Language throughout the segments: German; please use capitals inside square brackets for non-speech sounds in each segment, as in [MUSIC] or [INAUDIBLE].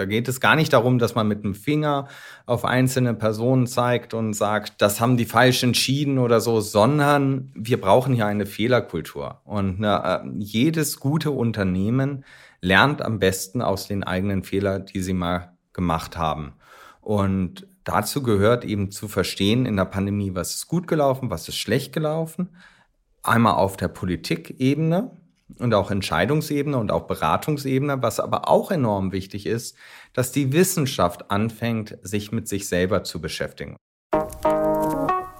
Da geht es gar nicht darum, dass man mit dem Finger auf einzelne Personen zeigt und sagt, das haben die falsch entschieden oder so, sondern wir brauchen hier eine Fehlerkultur. Und ne, jedes gute Unternehmen lernt am besten aus den eigenen Fehlern, die sie mal gemacht haben. Und dazu gehört eben zu verstehen in der Pandemie, was ist gut gelaufen, was ist schlecht gelaufen. Einmal auf der Politikebene, und auch Entscheidungsebene und auch Beratungsebene, was aber auch enorm wichtig ist, dass die Wissenschaft anfängt, sich mit sich selber zu beschäftigen.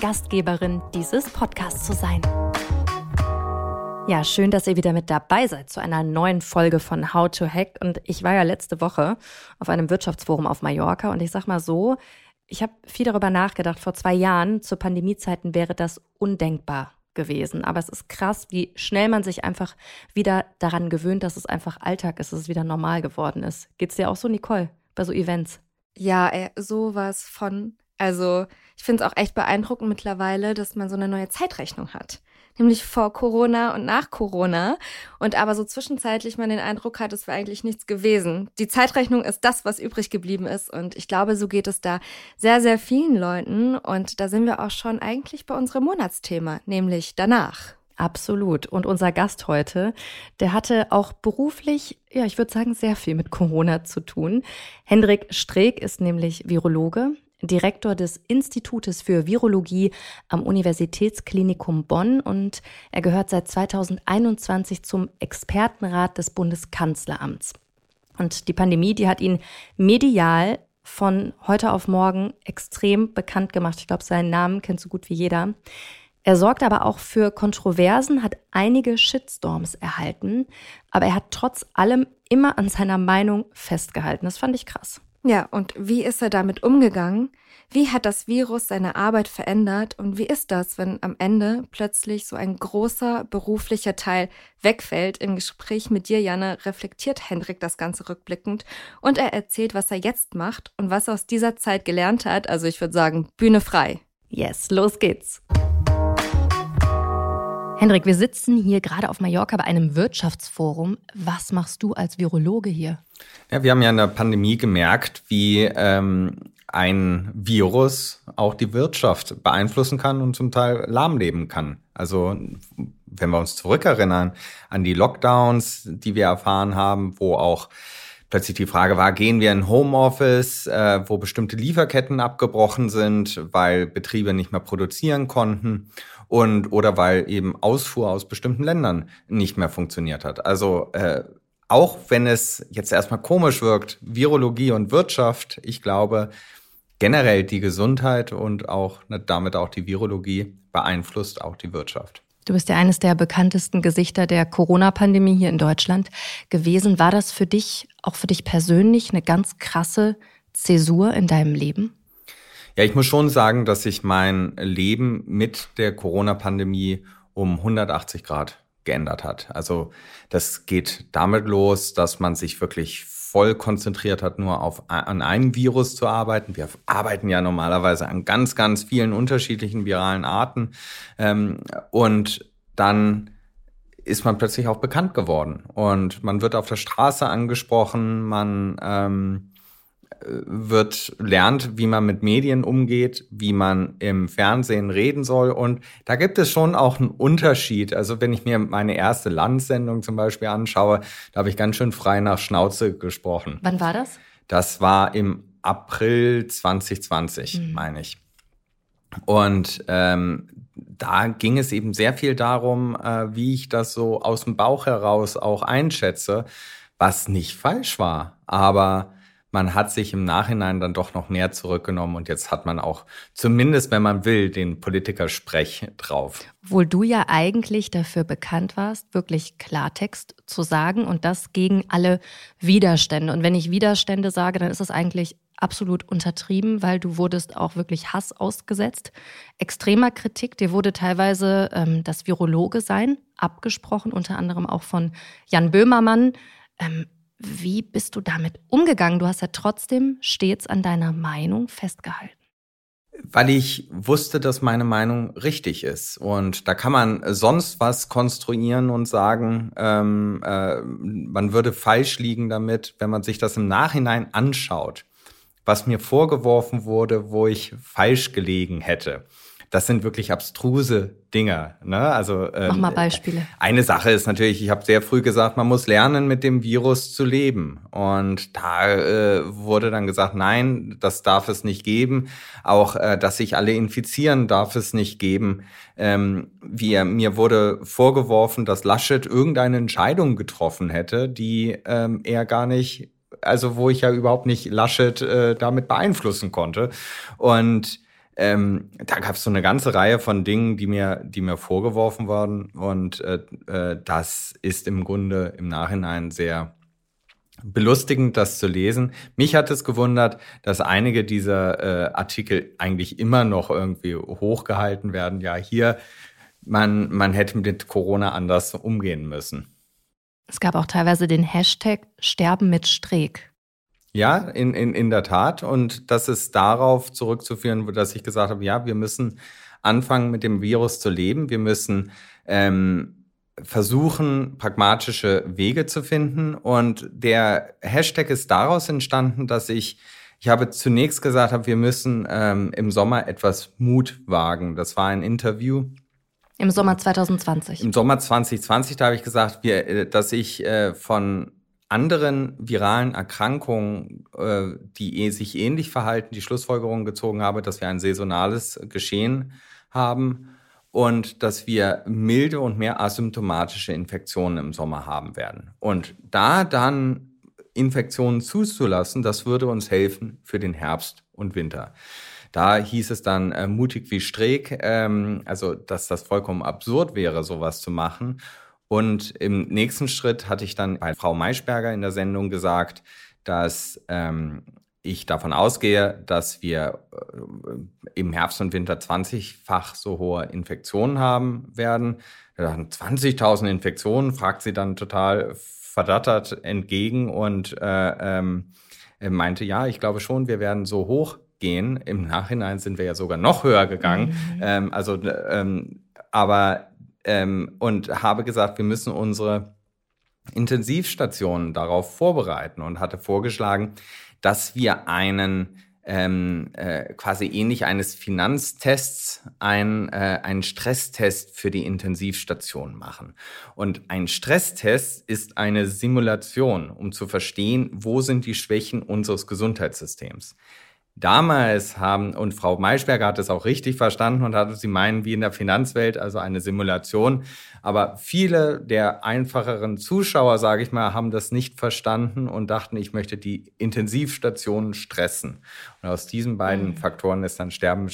Gastgeberin dieses Podcasts zu sein. Ja, schön, dass ihr wieder mit dabei seid zu einer neuen Folge von How to Hack. Und ich war ja letzte Woche auf einem Wirtschaftsforum auf Mallorca und ich sag mal so, ich habe viel darüber nachgedacht. Vor zwei Jahren, zu Pandemiezeiten, wäre das undenkbar gewesen. Aber es ist krass, wie schnell man sich einfach wieder daran gewöhnt, dass es einfach Alltag ist, dass es wieder normal geworden ist. Geht's dir auch so, Nicole, bei so Events? Ja, ey, sowas von. Also, ich finde es auch echt beeindruckend mittlerweile, dass man so eine neue Zeitrechnung hat. Nämlich vor Corona und nach Corona. Und aber so zwischenzeitlich man den Eindruck hat, es wäre eigentlich nichts gewesen. Die Zeitrechnung ist das, was übrig geblieben ist. Und ich glaube, so geht es da sehr, sehr vielen Leuten. Und da sind wir auch schon eigentlich bei unserem Monatsthema, nämlich danach. Absolut. Und unser Gast heute, der hatte auch beruflich, ja, ich würde sagen, sehr viel mit Corona zu tun. Hendrik Streeck ist nämlich Virologe. Direktor des Institutes für Virologie am Universitätsklinikum Bonn und er gehört seit 2021 zum Expertenrat des Bundeskanzleramts. Und die Pandemie, die hat ihn medial von heute auf morgen extrem bekannt gemacht. Ich glaube, seinen Namen kennt so gut wie jeder. Er sorgt aber auch für Kontroversen, hat einige Shitstorms erhalten, aber er hat trotz allem immer an seiner Meinung festgehalten. Das fand ich krass. Ja, und wie ist er damit umgegangen? Wie hat das Virus seine Arbeit verändert? Und wie ist das, wenn am Ende plötzlich so ein großer beruflicher Teil wegfällt? Im Gespräch mit dir, Janne, reflektiert Hendrik das Ganze rückblickend und er erzählt, was er jetzt macht und was er aus dieser Zeit gelernt hat. Also ich würde sagen, Bühne frei. Yes, los geht's. Hendrik, wir sitzen hier gerade auf Mallorca bei einem Wirtschaftsforum. Was machst du als Virologe hier? Ja, wir haben ja in der Pandemie gemerkt, wie ähm, ein Virus auch die Wirtschaft beeinflussen kann und zum Teil lahmleben kann. Also wenn wir uns zurückerinnern an die Lockdowns, die wir erfahren haben, wo auch plötzlich die Frage war, gehen wir in Homeoffice, äh, wo bestimmte Lieferketten abgebrochen sind, weil Betriebe nicht mehr produzieren konnten und oder weil eben Ausfuhr aus bestimmten Ländern nicht mehr funktioniert hat. Also äh, auch wenn es jetzt erstmal komisch wirkt, Virologie und Wirtschaft, ich glaube, generell die Gesundheit und auch ne, damit auch die Virologie beeinflusst auch die Wirtschaft. Du bist ja eines der bekanntesten Gesichter der Corona-Pandemie hier in Deutschland gewesen. War das für dich, auch für dich persönlich, eine ganz krasse Zäsur in deinem Leben? Ja, ich muss schon sagen, dass sich mein Leben mit der Corona-Pandemie um 180 Grad geändert hat. Also das geht damit los, dass man sich wirklich voll konzentriert hat, nur auf an einem Virus zu arbeiten. Wir arbeiten ja normalerweise an ganz, ganz vielen unterschiedlichen viralen Arten. Ähm, und dann ist man plötzlich auch bekannt geworden. Und man wird auf der Straße angesprochen, man ähm, wird, lernt, wie man mit Medien umgeht, wie man im Fernsehen reden soll. Und da gibt es schon auch einen Unterschied. Also wenn ich mir meine erste Landsendung zum Beispiel anschaue, da habe ich ganz schön frei nach Schnauze gesprochen. Wann war das? Das war im April 2020, mhm. meine ich. Und ähm, da ging es eben sehr viel darum, äh, wie ich das so aus dem Bauch heraus auch einschätze, was nicht falsch war. Aber man hat sich im Nachhinein dann doch noch mehr zurückgenommen und jetzt hat man auch zumindest, wenn man will, den Politikersprech drauf. Obwohl du ja eigentlich dafür bekannt warst, wirklich Klartext zu sagen und das gegen alle Widerstände. Und wenn ich Widerstände sage, dann ist das eigentlich absolut untertrieben, weil du wurdest auch wirklich Hass ausgesetzt. Extremer Kritik, dir wurde teilweise ähm, das Virologe sein abgesprochen, unter anderem auch von Jan Böhmermann. Ähm, wie bist du damit umgegangen? Du hast ja trotzdem stets an deiner Meinung festgehalten. Weil ich wusste, dass meine Meinung richtig ist. Und da kann man sonst was konstruieren und sagen, ähm, äh, man würde falsch liegen damit, wenn man sich das im Nachhinein anschaut, was mir vorgeworfen wurde, wo ich falsch gelegen hätte das sind wirklich abstruse Dinger. Ne? Also ähm, Mach mal Beispiele. Eine Sache ist natürlich, ich habe sehr früh gesagt, man muss lernen, mit dem Virus zu leben. Und da äh, wurde dann gesagt, nein, das darf es nicht geben. Auch, äh, dass sich alle infizieren, darf es nicht geben. Ähm, wie, mir wurde vorgeworfen, dass Laschet irgendeine Entscheidung getroffen hätte, die ähm, er gar nicht also wo ich ja überhaupt nicht Laschet äh, damit beeinflussen konnte. Und ähm, da gab es so eine ganze Reihe von Dingen, die mir, die mir vorgeworfen wurden. Und äh, äh, das ist im Grunde im Nachhinein sehr belustigend, das zu lesen. Mich hat es gewundert, dass einige dieser äh, Artikel eigentlich immer noch irgendwie hochgehalten werden. Ja, hier, man, man hätte mit Corona anders umgehen müssen. Es gab auch teilweise den Hashtag Sterben mit Streeck. Ja, in, in, in der Tat. Und das ist darauf zurückzuführen, dass ich gesagt habe, ja, wir müssen anfangen, mit dem Virus zu leben. Wir müssen ähm, versuchen, pragmatische Wege zu finden. Und der Hashtag ist daraus entstanden, dass ich, ich habe zunächst gesagt, habe, wir müssen ähm, im Sommer etwas Mut wagen. Das war ein Interview. Im Sommer 2020. Im Sommer 2020, da habe ich gesagt, wir, äh, dass ich äh, von anderen viralen Erkrankungen, äh, die eh sich ähnlich verhalten, die Schlussfolgerung gezogen habe, dass wir ein saisonales Geschehen haben und dass wir milde und mehr asymptomatische Infektionen im Sommer haben werden. Und da dann Infektionen zuzulassen, das würde uns helfen für den Herbst und Winter. Da hieß es dann äh, mutig wie Streeck, ähm, also dass das vollkommen absurd wäre, sowas zu machen. Und im nächsten Schritt hatte ich dann bei Frau Maischberger in der Sendung gesagt, dass ähm, ich davon ausgehe, dass wir äh, im Herbst und Winter 20-fach so hohe Infektionen haben werden. 20.000 Infektionen, fragt sie dann total verdattert entgegen und äh, ähm, meinte, ja, ich glaube schon, wir werden so hoch gehen. Im Nachhinein sind wir ja sogar noch höher gegangen. Mhm. Ähm, also, ähm, aber ähm, und habe gesagt, wir müssen unsere Intensivstationen darauf vorbereiten und hatte vorgeschlagen, dass wir einen ähm, äh, quasi ähnlich eines Finanztests ein, äh, einen Stresstest für die Intensivstation machen. Und ein Stresstest ist eine Simulation, um zu verstehen, wo sind die Schwächen unseres Gesundheitssystems. Damals haben, und Frau Maischberger hat es auch richtig verstanden und hat sie meinen wie in der Finanzwelt, also eine Simulation. Aber viele der einfacheren Zuschauer, sage ich mal, haben das nicht verstanden und dachten, ich möchte die Intensivstationen stressen. Und aus diesen beiden mhm. Faktoren ist dann Sterben mit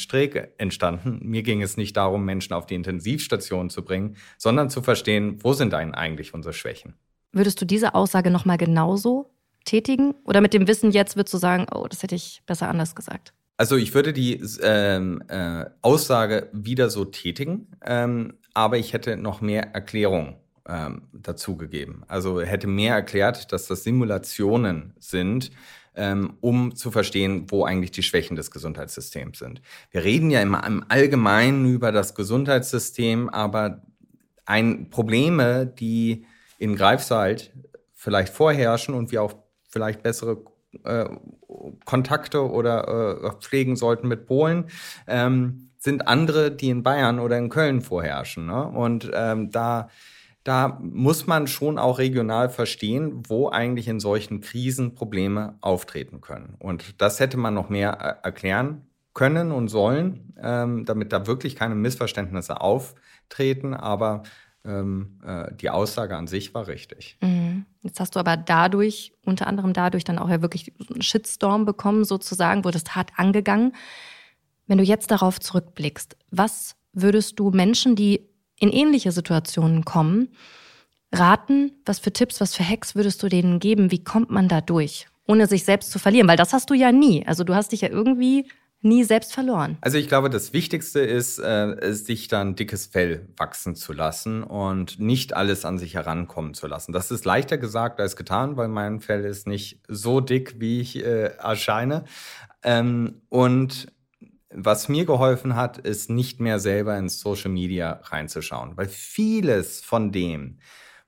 entstanden. Mir ging es nicht darum, Menschen auf die Intensivstation zu bringen, sondern zu verstehen, wo sind eigentlich unsere Schwächen. Würdest du diese Aussage nochmal genauso tätigen? Oder mit dem Wissen jetzt würdest du sagen, oh, das hätte ich besser anders gesagt? Also ich würde die ähm, äh, Aussage wieder so tätigen, ähm, aber ich hätte noch mehr Erklärung ähm, dazu gegeben. Also hätte mehr erklärt, dass das Simulationen sind, ähm, um zu verstehen, wo eigentlich die Schwächen des Gesundheitssystems sind. Wir reden ja immer im Allgemeinen über das Gesundheitssystem, aber ein Probleme, die in Greifswald vielleicht vorherrschen und wir auch vielleicht bessere äh, Kontakte oder äh, pflegen sollten mit Polen, ähm, sind andere, die in Bayern oder in Köln vorherrschen. Ne? Und ähm, da, da muss man schon auch regional verstehen, wo eigentlich in solchen Krisen Probleme auftreten können. Und das hätte man noch mehr äh, erklären können und sollen, ähm, damit da wirklich keine Missverständnisse auftreten. Aber ähm, äh, die Aussage an sich war richtig. Mhm. Jetzt hast du aber dadurch, unter anderem dadurch, dann auch ja wirklich einen Shitstorm bekommen, sozusagen, wurdest hart angegangen. Wenn du jetzt darauf zurückblickst, was würdest du Menschen, die in ähnliche Situationen kommen, raten? Was für Tipps, was für Hacks würdest du denen geben? Wie kommt man da durch, ohne sich selbst zu verlieren? Weil das hast du ja nie. Also du hast dich ja irgendwie nie selbst verloren. Also ich glaube, das Wichtigste ist, äh, sich dann dickes Fell wachsen zu lassen und nicht alles an sich herankommen zu lassen. Das ist leichter gesagt als getan, weil mein Fell ist nicht so dick, wie ich äh, erscheine. Ähm, und was mir geholfen hat, ist nicht mehr selber ins Social Media reinzuschauen, weil vieles von dem,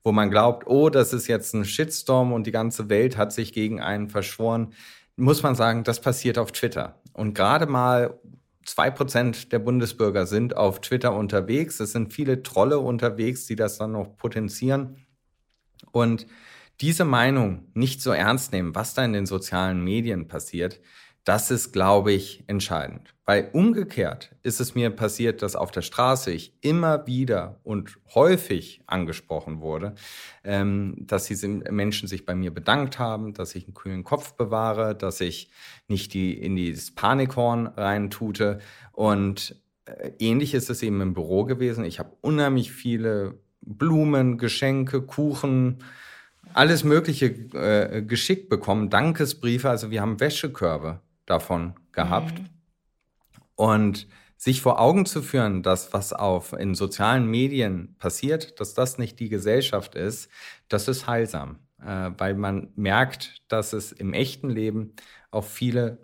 wo man glaubt, oh, das ist jetzt ein Shitstorm und die ganze Welt hat sich gegen einen verschworen, muss man sagen, das passiert auf Twitter. Und gerade mal zwei Prozent der Bundesbürger sind auf Twitter unterwegs. Es sind viele Trolle unterwegs, die das dann noch potenzieren. Und diese Meinung nicht so ernst nehmen, was da in den sozialen Medien passiert, das ist, glaube ich, entscheidend. Weil umgekehrt ist es mir passiert, dass auf der Straße ich immer wieder und häufig angesprochen wurde, ähm, dass diese Menschen sich bei mir bedankt haben, dass ich einen kühlen Kopf bewahre, dass ich nicht die, in dieses Panikhorn reintute. Und äh, ähnlich ist es eben im Büro gewesen. Ich habe unheimlich viele Blumen, Geschenke, Kuchen, alles Mögliche äh, geschickt bekommen, Dankesbriefe, also wir haben Wäschekörbe davon gehabt. Mhm. Und sich vor Augen zu führen, dass was auf in sozialen Medien passiert, dass das nicht die Gesellschaft ist, das ist heilsam, äh, weil man merkt, dass es im echten Leben auch viele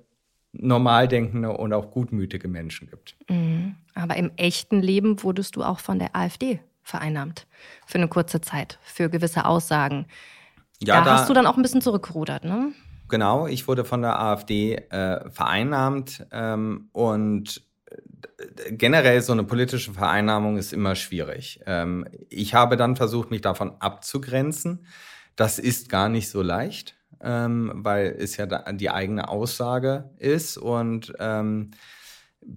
normal denkende und auch gutmütige Menschen gibt. Mhm. Aber im echten Leben wurdest du auch von der AfD vereinnahmt für eine kurze Zeit, für gewisse Aussagen. Ja, da, da hast du dann auch ein bisschen zurückgerudert, ne? Genau, ich wurde von der AfD äh, vereinnahmt ähm, und äh, generell so eine politische Vereinnahmung ist immer schwierig. Ähm, ich habe dann versucht, mich davon abzugrenzen. Das ist gar nicht so leicht, ähm, weil es ja die eigene Aussage ist und ähm,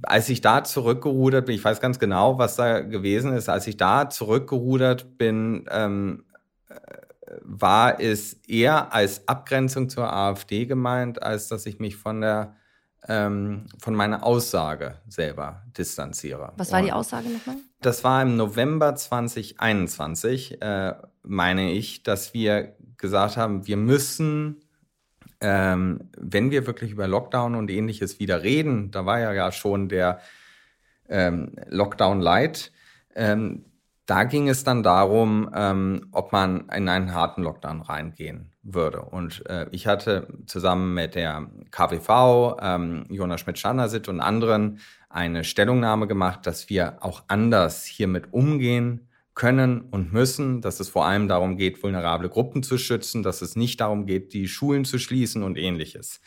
als ich da zurückgerudert bin, ich weiß ganz genau, was da gewesen ist, als ich da zurückgerudert bin, ähm, war es eher als Abgrenzung zur AfD gemeint, als dass ich mich von der ähm, von meiner Aussage selber distanziere. Was war die Aussage nochmal? Das war im November 2021, äh, meine ich, dass wir gesagt haben, wir müssen, ähm, wenn wir wirklich über Lockdown und ähnliches wieder reden, da war ja, ja schon der ähm, Lockdown Light, ähm, da ging es dann darum, ähm, ob man in einen harten Lockdown reingehen würde. Und äh, ich hatte zusammen mit der KWV, ähm, Jonas Schmidt-Schandersit und anderen eine Stellungnahme gemacht, dass wir auch anders hiermit umgehen können und müssen, dass es vor allem darum geht, vulnerable Gruppen zu schützen, dass es nicht darum geht, die Schulen zu schließen und ähnliches.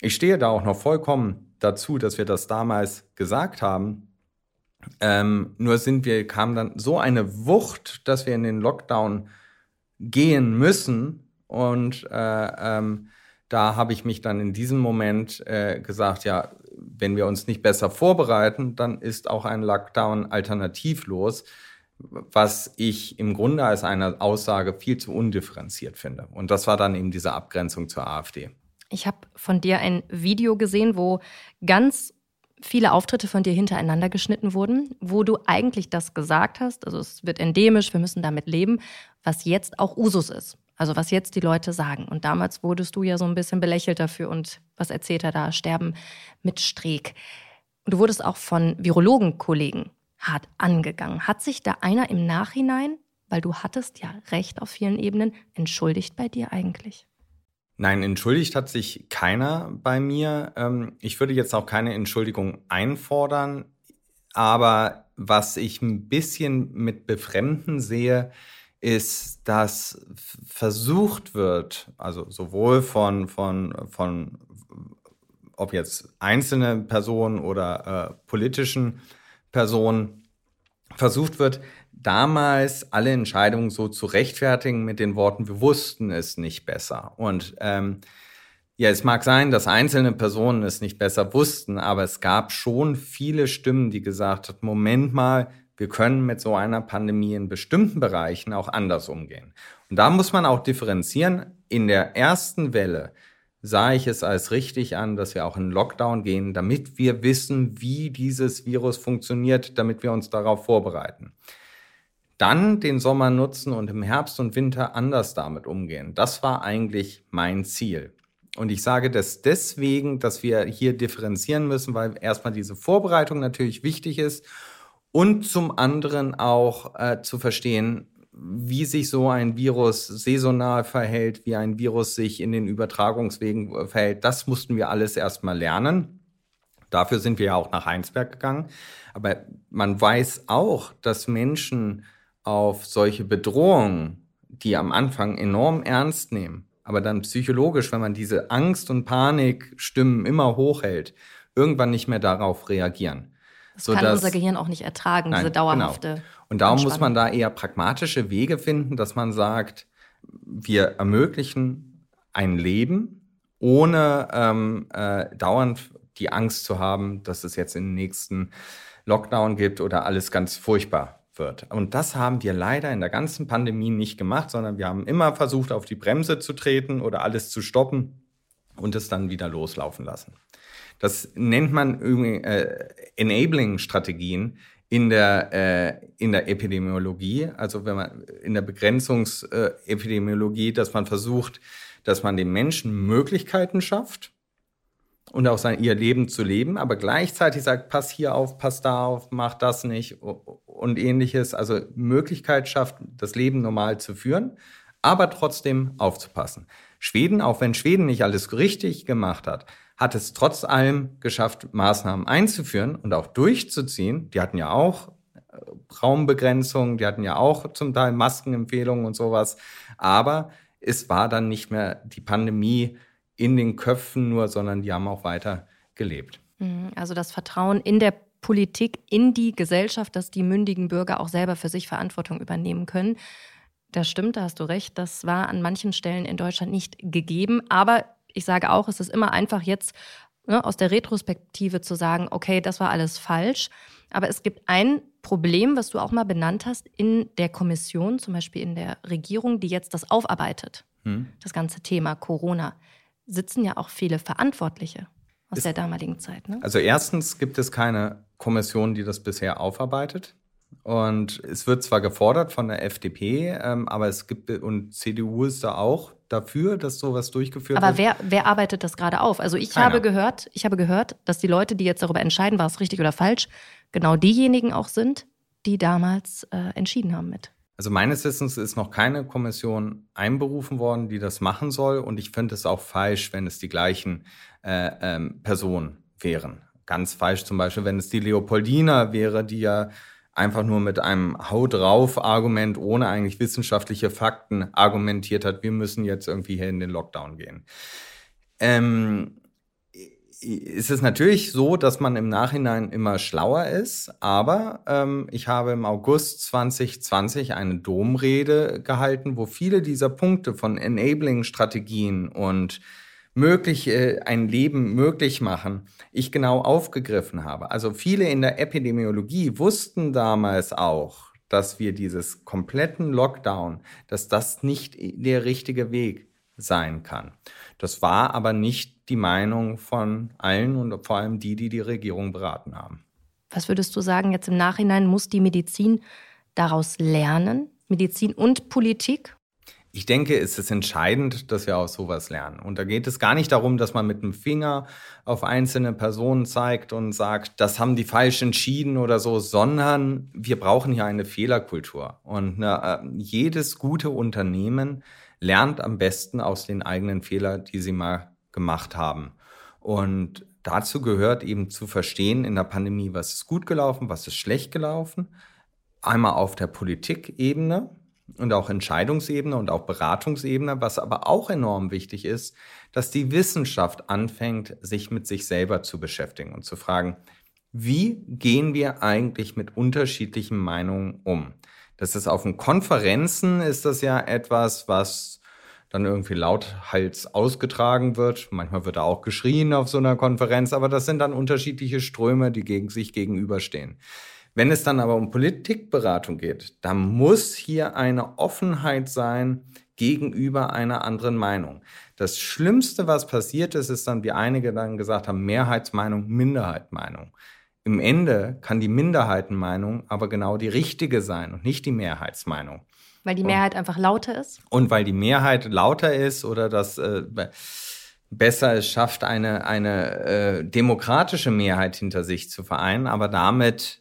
Ich stehe da auch noch vollkommen dazu, dass wir das damals gesagt haben. Ähm, nur sind wir, kam dann so eine Wucht, dass wir in den Lockdown gehen müssen. Und äh, ähm, da habe ich mich dann in diesem Moment äh, gesagt, ja, wenn wir uns nicht besser vorbereiten, dann ist auch ein Lockdown alternativlos, was ich im Grunde als eine Aussage viel zu undifferenziert finde. Und das war dann eben diese Abgrenzung zur AfD. Ich habe von dir ein Video gesehen, wo ganz viele Auftritte von dir hintereinander geschnitten wurden, wo du eigentlich das gesagt hast, also es wird endemisch, wir müssen damit leben, was jetzt auch Usus ist. Also was jetzt die Leute sagen. Und damals wurdest du ja so ein bisschen belächelt dafür und was erzählt er da? Sterben mit Streeck. Du wurdest auch von Virologenkollegen hart angegangen. Hat sich da einer im Nachhinein, weil du hattest ja recht auf vielen Ebenen, entschuldigt bei dir eigentlich? Nein, entschuldigt hat sich keiner bei mir. Ähm, ich würde jetzt auch keine Entschuldigung einfordern. Aber was ich ein bisschen mit Befremden sehe, ist, dass versucht wird, also sowohl von, von, von ob jetzt einzelne Personen oder äh, politischen Personen, versucht wird, damals alle Entscheidungen so zu rechtfertigen mit den Worten, wir wussten es nicht besser. Und ähm, ja, es mag sein, dass einzelne Personen es nicht besser wussten, aber es gab schon viele Stimmen, die gesagt haben, Moment mal, wir können mit so einer Pandemie in bestimmten Bereichen auch anders umgehen. Und da muss man auch differenzieren. In der ersten Welle sah ich es als richtig an, dass wir auch in Lockdown gehen, damit wir wissen, wie dieses Virus funktioniert, damit wir uns darauf vorbereiten. Dann den Sommer nutzen und im Herbst und Winter anders damit umgehen. Das war eigentlich mein Ziel. Und ich sage das deswegen, dass wir hier differenzieren müssen, weil erstmal diese Vorbereitung natürlich wichtig ist und zum anderen auch äh, zu verstehen, wie sich so ein Virus saisonal verhält, wie ein Virus sich in den Übertragungswegen äh, verhält. Das mussten wir alles erstmal lernen. Dafür sind wir ja auch nach Heinsberg gegangen. Aber man weiß auch, dass Menschen auf solche Bedrohungen, die am Anfang enorm ernst nehmen, aber dann psychologisch, wenn man diese Angst- und Panikstimmen immer hochhält, irgendwann nicht mehr darauf reagieren. Das so kann unser Gehirn auch nicht ertragen, Nein, diese genau. dauerhafte. Genau. Und darum muss man da eher pragmatische Wege finden, dass man sagt, wir ermöglichen ein Leben, ohne ähm, äh, dauernd die Angst zu haben, dass es jetzt den nächsten Lockdown gibt oder alles ganz furchtbar wird. Und das haben wir leider in der ganzen Pandemie nicht gemacht, sondern wir haben immer versucht, auf die Bremse zu treten oder alles zu stoppen und es dann wieder loslaufen lassen. Das nennt man äh, Enabling-Strategien in der, äh, in der Epidemiologie, also wenn man in der Begrenzungsepidemiologie, äh, dass man versucht, dass man den Menschen Möglichkeiten schafft und auch sein, ihr Leben zu leben, aber gleichzeitig sagt, pass hier auf, pass da auf, mach das nicht und ähnliches. Also Möglichkeit schafft, das Leben normal zu führen, aber trotzdem aufzupassen. Schweden, auch wenn Schweden nicht alles richtig gemacht hat, hat es trotz allem geschafft, Maßnahmen einzuführen und auch durchzuziehen. Die hatten ja auch äh, Raumbegrenzungen, die hatten ja auch zum Teil Maskenempfehlungen und sowas. Aber es war dann nicht mehr die Pandemie in den Köpfen nur, sondern die haben auch weiter gelebt. Mhm, also das Vertrauen in der Politik, in die Gesellschaft, dass die mündigen Bürger auch selber für sich Verantwortung übernehmen können. Das stimmt, da hast du recht. Das war an manchen Stellen in Deutschland nicht gegeben. Aber ich sage auch, es ist immer einfach jetzt ne, aus der Retrospektive zu sagen, okay, das war alles falsch. Aber es gibt ein Problem, was du auch mal benannt hast, in der Kommission, zum Beispiel in der Regierung, die jetzt das aufarbeitet, hm. das ganze Thema Corona, sitzen ja auch viele Verantwortliche aus ist, der damaligen Zeit. Ne? Also erstens gibt es keine Kommission, die das bisher aufarbeitet. Und es wird zwar gefordert von der FDP, ähm, aber es gibt, und CDU ist da auch dafür, dass sowas durchgeführt aber wird. Aber wer, wer arbeitet das gerade auf? Also ich Keiner. habe gehört, ich habe gehört, dass die Leute, die jetzt darüber entscheiden, war es richtig oder falsch, genau diejenigen auch sind, die damals äh, entschieden haben mit. Also meines Wissens ist noch keine Kommission einberufen worden, die das machen soll. Und ich finde es auch falsch, wenn es die gleichen äh, ähm, Personen wären. Ganz falsch zum Beispiel, wenn es die Leopoldina wäre, die ja einfach nur mit einem Hau drauf Argument ohne eigentlich wissenschaftliche Fakten argumentiert hat, wir müssen jetzt irgendwie hier in den Lockdown gehen. Ähm, ist es natürlich so, dass man im Nachhinein immer schlauer ist, aber ähm, ich habe im August 2020 eine Domrede gehalten, wo viele dieser Punkte von Enabling-Strategien und möglich, äh, ein Leben möglich machen, ich genau aufgegriffen habe. Also viele in der Epidemiologie wussten damals auch, dass wir dieses kompletten Lockdown, dass das nicht der richtige Weg sein kann. Das war aber nicht die Meinung von allen und vor allem die, die die Regierung beraten haben. Was würdest du sagen, jetzt im Nachhinein muss die Medizin daraus lernen? Medizin und Politik? Ich denke, es ist entscheidend, dass wir aus sowas lernen. Und da geht es gar nicht darum, dass man mit dem Finger auf einzelne Personen zeigt und sagt, das haben die falsch entschieden oder so, sondern wir brauchen hier eine Fehlerkultur. Und eine, äh, jedes gute Unternehmen lernt am besten aus den eigenen Fehlern, die sie mal gemacht haben. Und dazu gehört eben zu verstehen in der Pandemie, was ist gut gelaufen, was ist schlecht gelaufen. Einmal auf der Politikebene, und auch Entscheidungsebene und auch Beratungsebene, was aber auch enorm wichtig ist, dass die Wissenschaft anfängt, sich mit sich selber zu beschäftigen und zu fragen, wie gehen wir eigentlich mit unterschiedlichen Meinungen um? Das ist auf den Konferenzen ist das ja etwas, was dann irgendwie lauthals ausgetragen wird. Manchmal wird da auch geschrien auf so einer Konferenz, aber das sind dann unterschiedliche Ströme, die gegen sich gegenüberstehen. Wenn es dann aber um Politikberatung geht, dann muss hier eine Offenheit sein gegenüber einer anderen Meinung. Das Schlimmste, was passiert ist, ist dann, wie einige dann gesagt haben, Mehrheitsmeinung, Minderheitsmeinung. Im Ende kann die Minderheitenmeinung aber genau die richtige sein und nicht die Mehrheitsmeinung. Weil die Mehrheit und, einfach lauter ist? Und weil die Mehrheit lauter ist oder das äh, besser es schafft, eine, eine äh, demokratische Mehrheit hinter sich zu vereinen, aber damit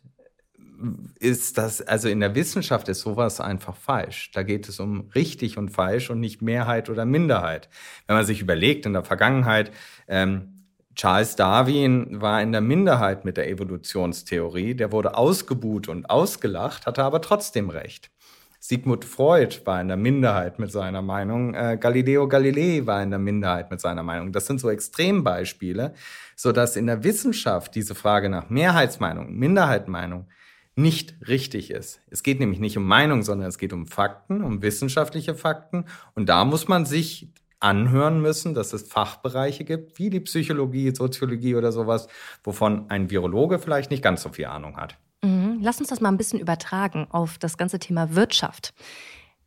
ist das, also in der Wissenschaft ist sowas einfach falsch. Da geht es um richtig und falsch und nicht Mehrheit oder Minderheit. Wenn man sich überlegt, in der Vergangenheit, ähm, Charles Darwin war in der Minderheit mit der Evolutionstheorie, der wurde ausgebuht und ausgelacht, hatte aber trotzdem recht. Sigmund Freud war in der Minderheit mit seiner Meinung, äh, Galileo Galilei war in der Minderheit mit seiner Meinung. Das sind so Extrembeispiele, so dass in der Wissenschaft diese Frage nach Mehrheitsmeinung, Minderheitsmeinung nicht richtig ist. Es geht nämlich nicht um Meinung, sondern es geht um Fakten, um wissenschaftliche Fakten. Und da muss man sich anhören müssen, dass es Fachbereiche gibt, wie die Psychologie, Soziologie oder sowas, wovon ein Virologe vielleicht nicht ganz so viel Ahnung hat. Mhm. Lass uns das mal ein bisschen übertragen auf das ganze Thema Wirtschaft.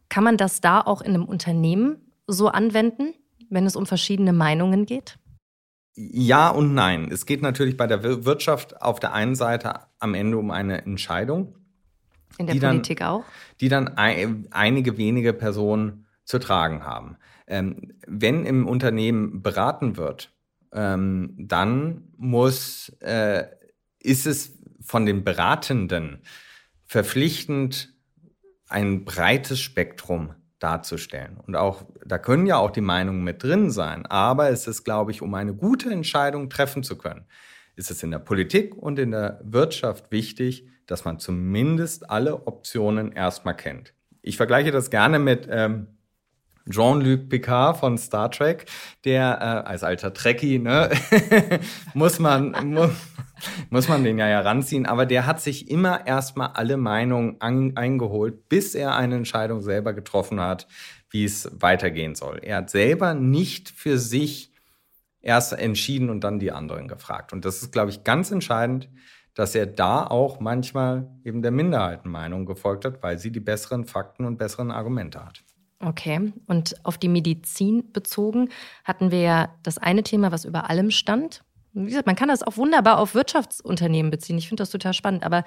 Kann man das da auch in einem Unternehmen so anwenden, wenn es um verschiedene Meinungen geht? Ja und nein. Es geht natürlich bei der Wirtschaft auf der einen Seite am Ende um eine Entscheidung. In der Politik dann, auch? Die dann ein, einige wenige Personen zu tragen haben. Ähm, wenn im Unternehmen beraten wird, ähm, dann muss, äh, ist es von den Beratenden verpflichtend, ein breites Spektrum darzustellen. Und auch, da können ja auch die Meinungen mit drin sein. Aber es ist, glaube ich, um eine gute Entscheidung treffen zu können, ist es in der Politik und in der Wirtschaft wichtig, dass man zumindest alle Optionen erstmal kennt. Ich vergleiche das gerne mit ähm, Jean-Luc Picard von Star Trek, der äh, als alter Trekkie, ne, [LAUGHS] muss man muss, muss man den ja heranziehen, aber der hat sich immer erstmal alle Meinungen eingeholt, bis er eine Entscheidung selber getroffen hat, wie es weitergehen soll. Er hat selber nicht für sich erst entschieden und dann die anderen gefragt. Und das ist, glaube ich, ganz entscheidend, dass er da auch manchmal eben der Minderheitenmeinung gefolgt hat, weil sie die besseren Fakten und besseren Argumente hat. Okay, und auf die Medizin bezogen hatten wir ja das eine Thema, was über allem stand. Wie gesagt, man kann das auch wunderbar auf Wirtschaftsunternehmen beziehen. Ich finde das total spannend. Aber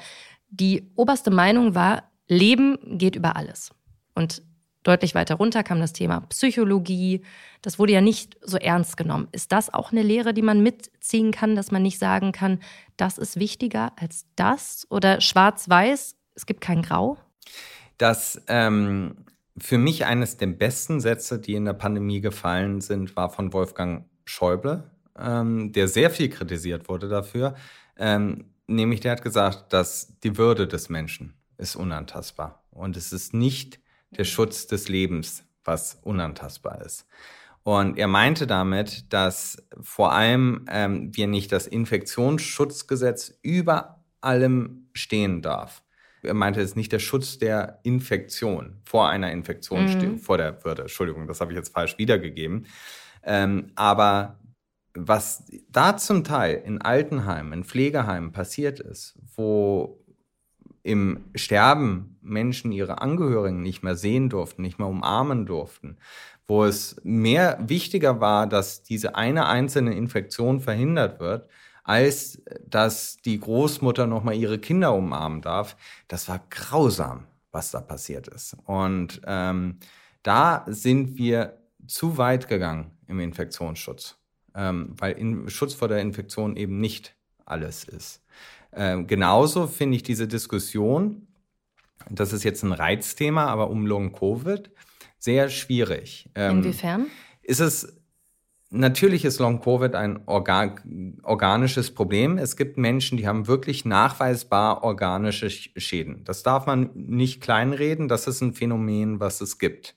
die oberste Meinung war, Leben geht über alles. Und deutlich weiter runter kam das Thema Psychologie. Das wurde ja nicht so ernst genommen. Ist das auch eine Lehre, die man mitziehen kann, dass man nicht sagen kann, das ist wichtiger als das? Oder schwarz-weiß, es gibt kein Grau? Das ähm, für mich eines der besten Sätze, die in der Pandemie gefallen sind, war von Wolfgang Schäuble, ähm, der sehr viel kritisiert wurde dafür. Ähm, nämlich der hat gesagt, dass die Würde des Menschen ist unantastbar. Und es ist nicht der Schutz des Lebens, was unantastbar ist. Und er meinte damit, dass vor allem ähm, wir nicht das Infektionsschutzgesetz über allem stehen darf er meinte es nicht der Schutz der Infektion, vor einer Infektion, mhm. vor der Würde. Entschuldigung, das habe ich jetzt falsch wiedergegeben. Ähm, aber was da zum Teil in Altenheimen, in Pflegeheimen passiert ist, wo im Sterben Menschen ihre Angehörigen nicht mehr sehen durften, nicht mehr umarmen durften, wo es mehr wichtiger war, dass diese eine einzelne Infektion verhindert wird, als dass die Großmutter noch mal ihre Kinder umarmen darf. Das war grausam, was da passiert ist. Und ähm, da sind wir zu weit gegangen im Infektionsschutz, ähm, weil in, Schutz vor der Infektion eben nicht alles ist. Ähm, genauso finde ich diese Diskussion, das ist jetzt ein Reizthema, aber um Long Covid, sehr schwierig. Ähm, Inwiefern? Ist es Natürlich ist Long-Covid ein organ organisches Problem. Es gibt Menschen, die haben wirklich nachweisbar organische Schäden. Das darf man nicht kleinreden. Das ist ein Phänomen, was es gibt.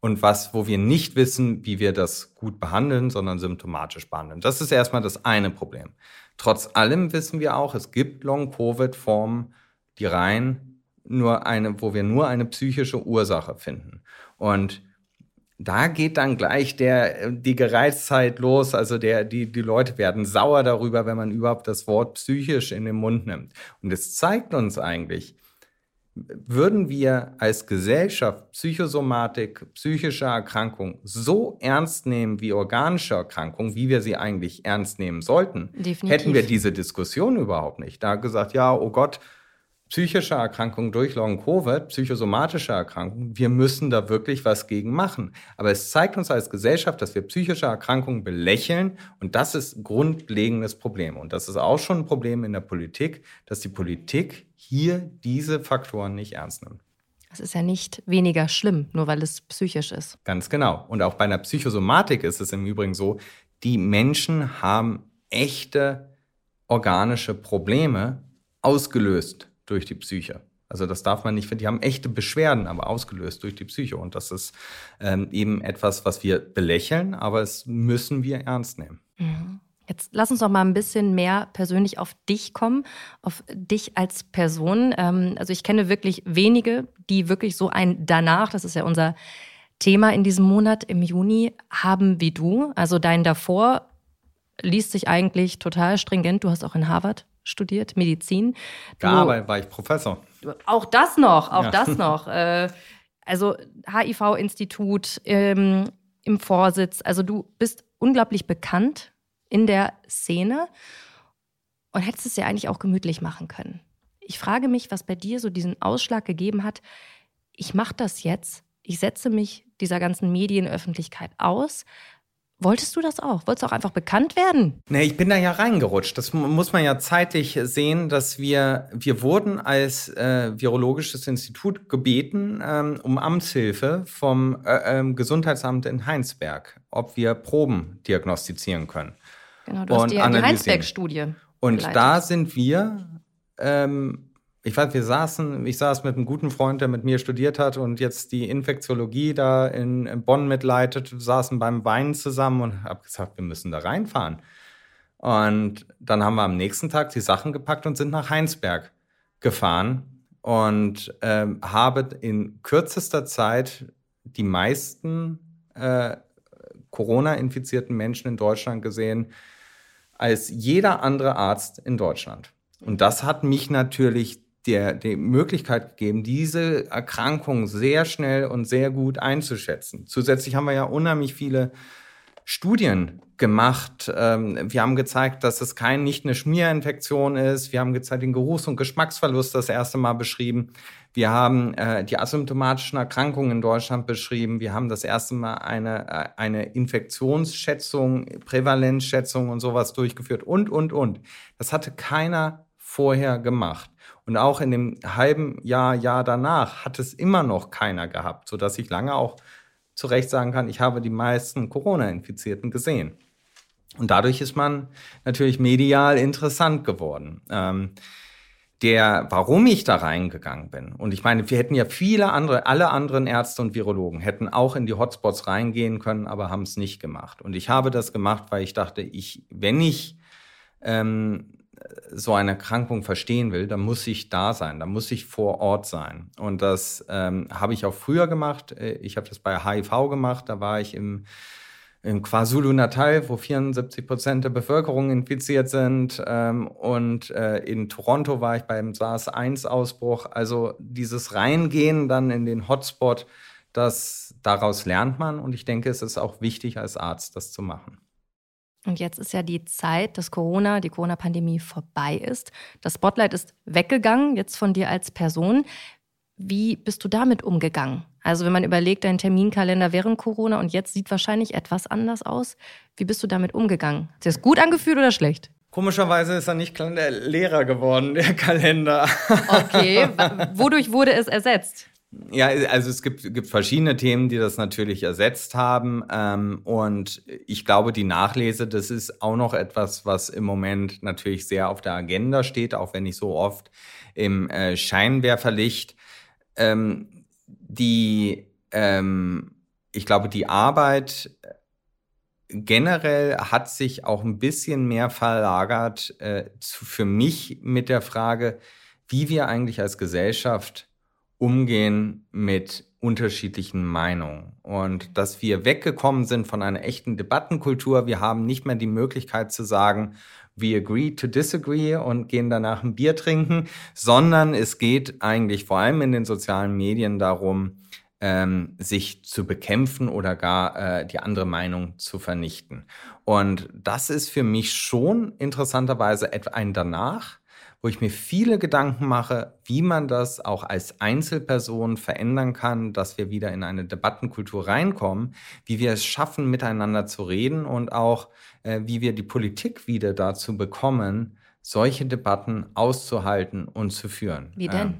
Und was, wo wir nicht wissen, wie wir das gut behandeln, sondern symptomatisch behandeln. Das ist erstmal das eine Problem. Trotz allem wissen wir auch, es gibt Long-Covid-Formen, die rein nur eine, wo wir nur eine psychische Ursache finden. Und da geht dann gleich der, die Gereiztheit los. Also der, die, die Leute werden sauer darüber, wenn man überhaupt das Wort psychisch in den Mund nimmt. Und es zeigt uns eigentlich, würden wir als Gesellschaft Psychosomatik, psychische Erkrankung so ernst nehmen wie organische Erkrankung, wie wir sie eigentlich ernst nehmen sollten, Definitiv. hätten wir diese Diskussion überhaupt nicht. Da gesagt, ja, oh Gott, psychische Erkrankungen durch Long-Covid, psychosomatische Erkrankungen, wir müssen da wirklich was gegen machen. Aber es zeigt uns als Gesellschaft, dass wir psychische Erkrankungen belächeln und das ist ein grundlegendes Problem. Und das ist auch schon ein Problem in der Politik, dass die Politik hier diese Faktoren nicht ernst nimmt. Es ist ja nicht weniger schlimm, nur weil es psychisch ist. Ganz genau. Und auch bei einer Psychosomatik ist es im Übrigen so, die Menschen haben echte organische Probleme ausgelöst durch die Psyche. Also das darf man nicht, die haben echte Beschwerden, aber ausgelöst durch die Psyche. Und das ist ähm, eben etwas, was wir belächeln, aber es müssen wir ernst nehmen. Mhm. Jetzt lass uns noch mal ein bisschen mehr persönlich auf dich kommen, auf dich als Person. Ähm, also ich kenne wirklich wenige, die wirklich so ein danach, das ist ja unser Thema in diesem Monat im Juni, haben wie du. Also dein davor liest sich eigentlich total stringent. Du hast auch in Harvard studiert, Medizin. Du, ja, aber war ich Professor. Auch das noch, auch ja. das noch. [LAUGHS] Äh, also HIV-Institut ähm, im Vorsitz. Also du bist unglaublich bekannt in der Szene und hättest es ja eigentlich auch gemütlich machen können. Ich frage mich, was bei dir so diesen Ausschlag gegeben hat. Ich mache das jetzt. Ich setze mich dieser ganzen Medienöffentlichkeit aus, Wolltest du das auch? Wolltest du auch einfach bekannt werden? Nee, ich bin da ja reingerutscht. Das muss man ja zeitlich sehen, dass wir, wir wurden als äh, Virologisches Institut gebeten ähm, um Amtshilfe vom äh, äh, Gesundheitsamt in Heinsberg, ob wir Proben diagnostizieren können. Genau, du hast die, die Heinsberg-Studie. Und geleitet. da sind wir ähm, ich weiß, wir saßen, ich saß mit einem guten Freund, der mit mir studiert hat und jetzt die Infektiologie da in, Bonn mitleitet, saßen beim Wein zusammen und habe gesagt, wir müssen da reinfahren. Und dann haben wir am nächsten Tag die Sachen gepackt und sind nach Heinsberg gefahren und äh, habe in kürzester Zeit die meisten äh, Corona-infizierten Menschen in Deutschland gesehen als jeder andere Arzt in Deutschland. Und das hat mich natürlich der, die Möglichkeit gegeben, diese Erkrankung sehr schnell und sehr gut einzuschätzen. Zusätzlich haben wir ja unheimlich viele Studien gemacht. Ähm, wir haben gezeigt, dass es kein nicht eine Schmierinfektion ist. Wir haben gezeigt, den Geruchs- und Geschmacksverlust das erste Mal beschrieben. Wir haben äh, die asymptomatischen Erkrankungen in Deutschland beschrieben. Wir haben das erste Mal eine, äh, eine Infektionsschätzung, Prävalenzschätzung und sowas durchgeführt und, und, und. Das hatte keiner vorher gemacht. Und auch in dem halben Jahr, Jahr danach hat es immer noch keiner gehabt, sodass ich lange auch zu Recht sagen kann, ich habe die meisten Corona-Infizierten gesehen. Und dadurch ist man natürlich medial interessant geworden. Ähm, der, warum ich da reingegangen bin, und ich meine, wir hätten ja viele andere, alle anderen Ärzte und Virologen hätten auch in die Hotspots reingehen können, aber haben es nicht gemacht. Und ich habe das gemacht, weil ich dachte, ich, wenn ich ähm, so eine Erkrankung verstehen will, dann muss ich da sein, dann muss ich vor Ort sein. Und das ähm, habe ich auch früher gemacht. Äh, ich habe das bei HIV gemacht. Da war ich im, im KwaZulu-Natal, wo 74 Prozent der Bevölkerung infiziert sind. Ähm, und äh, in Toronto war ich beim SARS-1-Ausbruch. Also dieses Reingehen dann in den Hotspot, das daraus lernt man. Und ich denke, es ist auch wichtig als Arzt, das zu machen. Und jetzt ist ja die Zeit, dass Corona, die Corona-Pandemie vorbei ist. Das Spotlight ist weggegangen, jetzt von dir als Person. Wie bist du damit umgegangen? Also wenn man überlegt, dein Terminkalender während Corona und jetzt sieht wahrscheinlich etwas anders aus. Wie bist du damit umgegangen? Hat sich das gut angefühlt oder schlecht? Komischerweise ist er nicht leerer geworden, der Kalender. Okay, [LAUGHS] wodurch wurde es ersetzt? Ja, also es gibt, gibt verschiedene Themen, die das natürlich ersetzt haben. Ähm, und ich glaube, die Nachlese, das ist auch noch etwas, was im Moment natürlich sehr auf der Agenda steht, auch wenn nicht so oft im äh, Scheinwerferlicht. Ähm, die, ähm, ich glaube, die Arbeit generell hat sich auch ein bisschen mehr verlagert äh, zu, für mich mit der Frage, wie wir eigentlich als Gesellschaft umgehen mit unterschiedlichen Meinungen und dass wir weggekommen sind von einer echten Debattenkultur. Wir haben nicht mehr die Möglichkeit zu sagen, we agree to disagree und gehen danach ein Bier trinken, sondern es geht eigentlich vor allem in den sozialen Medien darum, ähm, sich zu bekämpfen oder gar äh, die andere Meinung zu vernichten. Und das ist für mich schon interessanterweise ein danach, wo ich mir viele Gedanken mache, wie man das auch als Einzelperson verändern kann, dass wir wieder in eine Debattenkultur reinkommen, wie wir es schaffen, miteinander zu reden und auch, äh, wie wir die Politik wieder dazu bekommen, solche Debatten auszuhalten und zu führen. Wie denn? Ähm,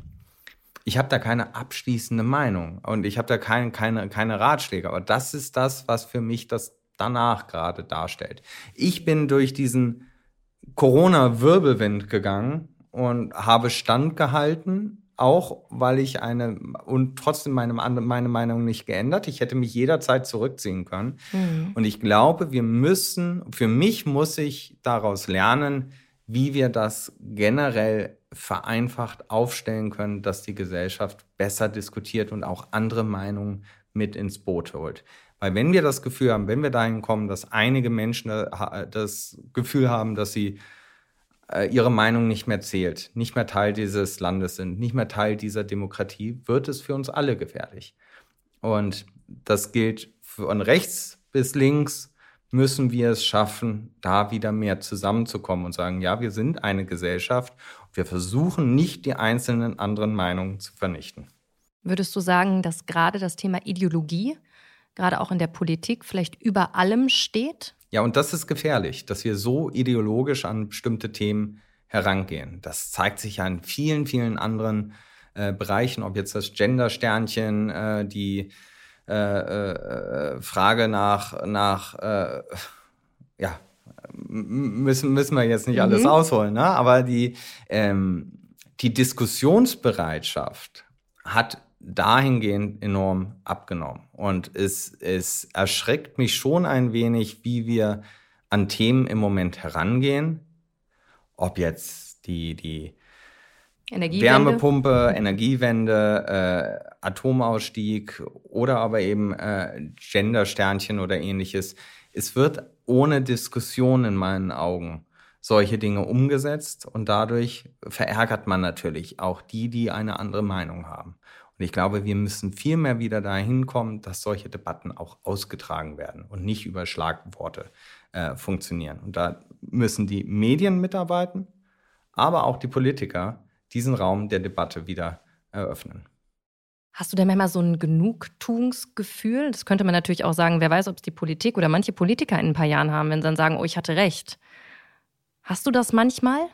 ich habe da keine abschließende Meinung und ich habe da kein, keine, keine Ratschläge, aber das ist das, was für mich das danach gerade darstellt. Ich bin durch diesen Corona-Wirbelwind gegangen und habe standgehalten, auch weil ich eine und trotzdem meine, meine Meinung nicht geändert. Ich hätte mich jederzeit zurückziehen können. Mhm. Und ich glaube, wir müssen, für mich muss ich daraus lernen, wie wir das generell vereinfacht aufstellen können, dass die Gesellschaft besser diskutiert und auch andere Meinungen mit ins Boot holt. Weil wenn wir das Gefühl haben, wenn wir dahin kommen, dass einige Menschen das Gefühl haben, dass sie äh, ihre Meinung nicht mehr zählt, nicht mehr Teil dieses Landes sind, nicht mehr Teil dieser Demokratie, wird es für uns alle gefährlich. Und das gilt von rechts bis links, müssen wir es schaffen, da wieder mehr zusammenzukommen und sagen, ja, wir sind eine Gesellschaft. Wir versuchen nicht die einzelnen anderen Meinungen zu vernichten. Würdest du sagen, dass gerade das Thema Ideologie, gerade auch in der Politik, vielleicht über allem steht? Ja, und das ist gefährlich, dass wir so ideologisch an bestimmte Themen herangehen. Das zeigt sich ja in vielen, vielen anderen äh, Bereichen, ob jetzt das Gender-Sternchen, äh, die äh, äh, Frage nach, nach äh, ja, müssen, müssen wir jetzt nicht mhm. alles ausholen, ne? aber die, ähm, die Diskussionsbereitschaft hat dahingehend enorm abgenommen. Und es, es erschreckt mich schon ein wenig, wie wir an Themen im Moment herangehen. Ob jetzt die, die Wärmepumpe, Energiewende, äh, Atomausstieg oder aber eben äh, Gendersternchen oder ähnliches. Es wird ohne Diskussion in meinen Augen solche Dinge umgesetzt und dadurch verärgert man natürlich auch die, die eine andere Meinung haben. Und ich glaube, wir müssen viel mehr wieder dahin kommen, dass solche Debatten auch ausgetragen werden und nicht über Schlagworte äh, funktionieren. Und da müssen die Medien mitarbeiten, aber auch die Politiker diesen Raum der Debatte wieder eröffnen. Hast du denn manchmal so ein Genugtuungsgefühl? Das könnte man natürlich auch sagen, wer weiß, ob es die Politik oder manche Politiker in ein paar Jahren haben, wenn sie dann sagen, oh, ich hatte recht. Hast du das manchmal?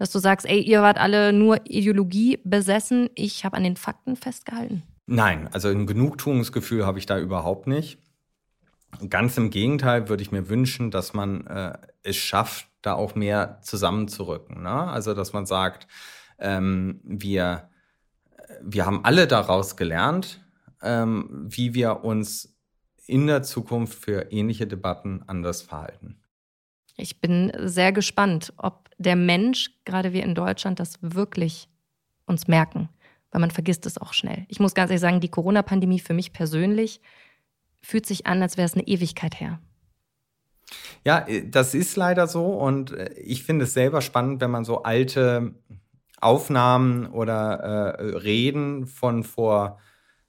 Dass du sagst, ey, ihr wart alle nur Ideologie besessen, ich habe an den Fakten festgehalten? Nein, also ein Genugtuungsgefühl habe ich da überhaupt nicht. Ganz im Gegenteil würde ich mir wünschen, dass man äh, es schafft, da auch mehr zusammenzurücken. Ne? Also, dass man sagt, ähm, wir, wir haben alle daraus gelernt, ähm, wie wir uns in der Zukunft für ähnliche Debatten anders verhalten. Ich bin sehr gespannt, ob der Mensch, gerade wir in Deutschland, das wirklich uns merken, weil man vergisst es auch schnell. Ich muss ganz ehrlich sagen, die Corona-Pandemie für mich persönlich fühlt sich an, als wäre es eine Ewigkeit her. Ja, äh, das ist leider so und äh, ich finde es selber spannend, wenn man so alte Aufnahmen oder äh, Reden von vor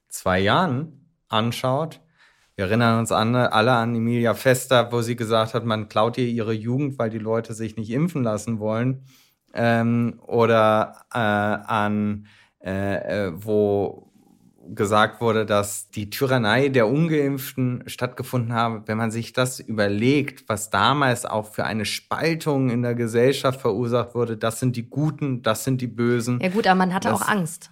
zwei Jahren anschaut wir erinnern uns an, alle an Emilia Fester, wo sie gesagt hat, man klaut ihr ihre Jugend, weil die Leute sich nicht impfen lassen wollen. Ähm, oder äh, an, äh, äh, wo gesagt wurde, dass die Tyrannei der Ungeimpften stattgefunden habe. Wenn man sich das überlegt, was damals auch für eine Spaltung in der Gesellschaft verursacht wurde, das sind die Guten, das sind die Bösen. Ja gut, aber man hatte das, auch Angst.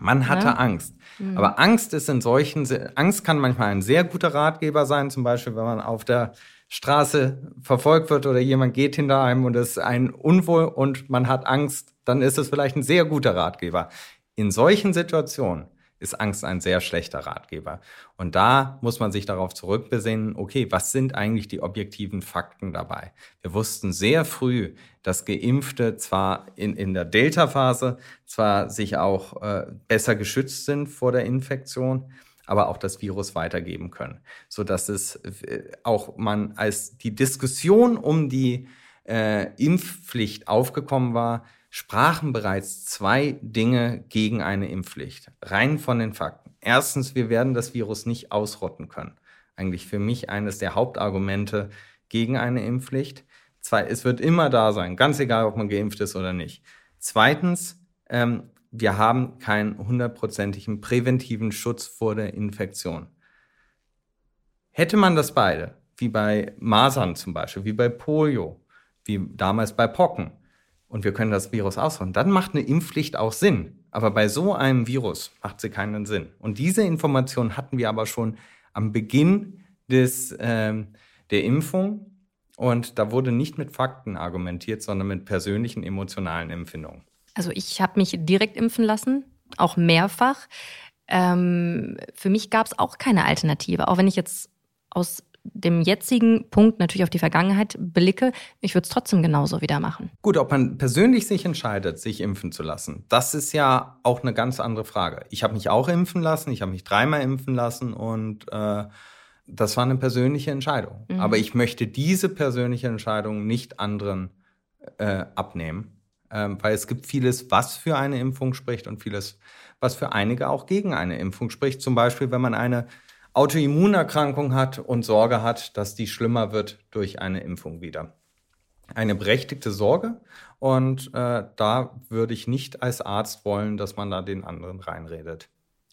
Man hatte ja? Angst. Mhm. Aber Angst ist in solchen, Angst kann manchmal ein sehr guter Ratgeber sein, zum Beispiel, wenn man auf der Straße verfolgt wird oder jemand geht hinter einem und es ist ein Unwohl und man hat Angst, dann ist es vielleicht ein sehr guter Ratgeber. In solchen Situationen ist Angst ein sehr schlechter Ratgeber. Und da muss man sich darauf zurückbesinnen, okay, was sind eigentlich die objektiven Fakten dabei? Wir wussten sehr früh, dass Geimpfte zwar in, in der Delta-Phase zwar sich auch äh, besser geschützt sind vor der Infektion, aber auch das Virus weitergeben können, so dass es äh, auch man als die Diskussion um die äh, Impfpflicht aufgekommen war, sprachen bereits zwei Dinge gegen eine Impfpflicht. Rein von den Fakten. Erstens, wir werden das Virus nicht ausrotten können. Eigentlich für mich eines der Hauptargumente gegen eine Impfpflicht. Zwei, es wird immer da sein, ganz egal, ob man geimpft ist oder nicht. Zweitens, ähm, wir haben keinen hundertprozentigen präventiven Schutz vor der Infektion. Hätte man das beide, wie bei Masern zum Beispiel, wie bei Polio, wie damals bei Pocken, und wir können das Virus ausrotten, dann macht eine Impfpflicht auch Sinn. Aber bei so einem Virus macht sie keinen Sinn. Und diese Information hatten wir aber schon am Beginn des, äh, der Impfung. Und da wurde nicht mit Fakten argumentiert, sondern mit persönlichen emotionalen Empfindungen. Also ich habe mich direkt impfen lassen, auch mehrfach. Ähm, für mich gab es auch keine Alternative, auch wenn ich jetzt aus dem jetzigen Punkt natürlich auf die Vergangenheit blicke, ich würde es trotzdem genauso wieder machen. Gut, ob man persönlich sich entscheidet, sich impfen zu lassen, das ist ja auch eine ganz andere Frage. Ich habe mich auch impfen lassen, ich habe mich dreimal impfen lassen und äh, das war eine persönliche Entscheidung. Mhm. Aber ich möchte diese persönliche Entscheidung nicht anderen äh, abnehmen, äh, weil es gibt vieles, was für eine Impfung spricht und vieles, was für einige auch gegen eine Impfung spricht. Zum Beispiel, wenn man eine Autoimmunerkrankung hat und Sorge hat, dass die schlimmer wird durch eine Impfung wieder. Eine berechtigte Sorge und äh, da würde ich nicht als Arzt wollen, dass man da den anderen reinredet.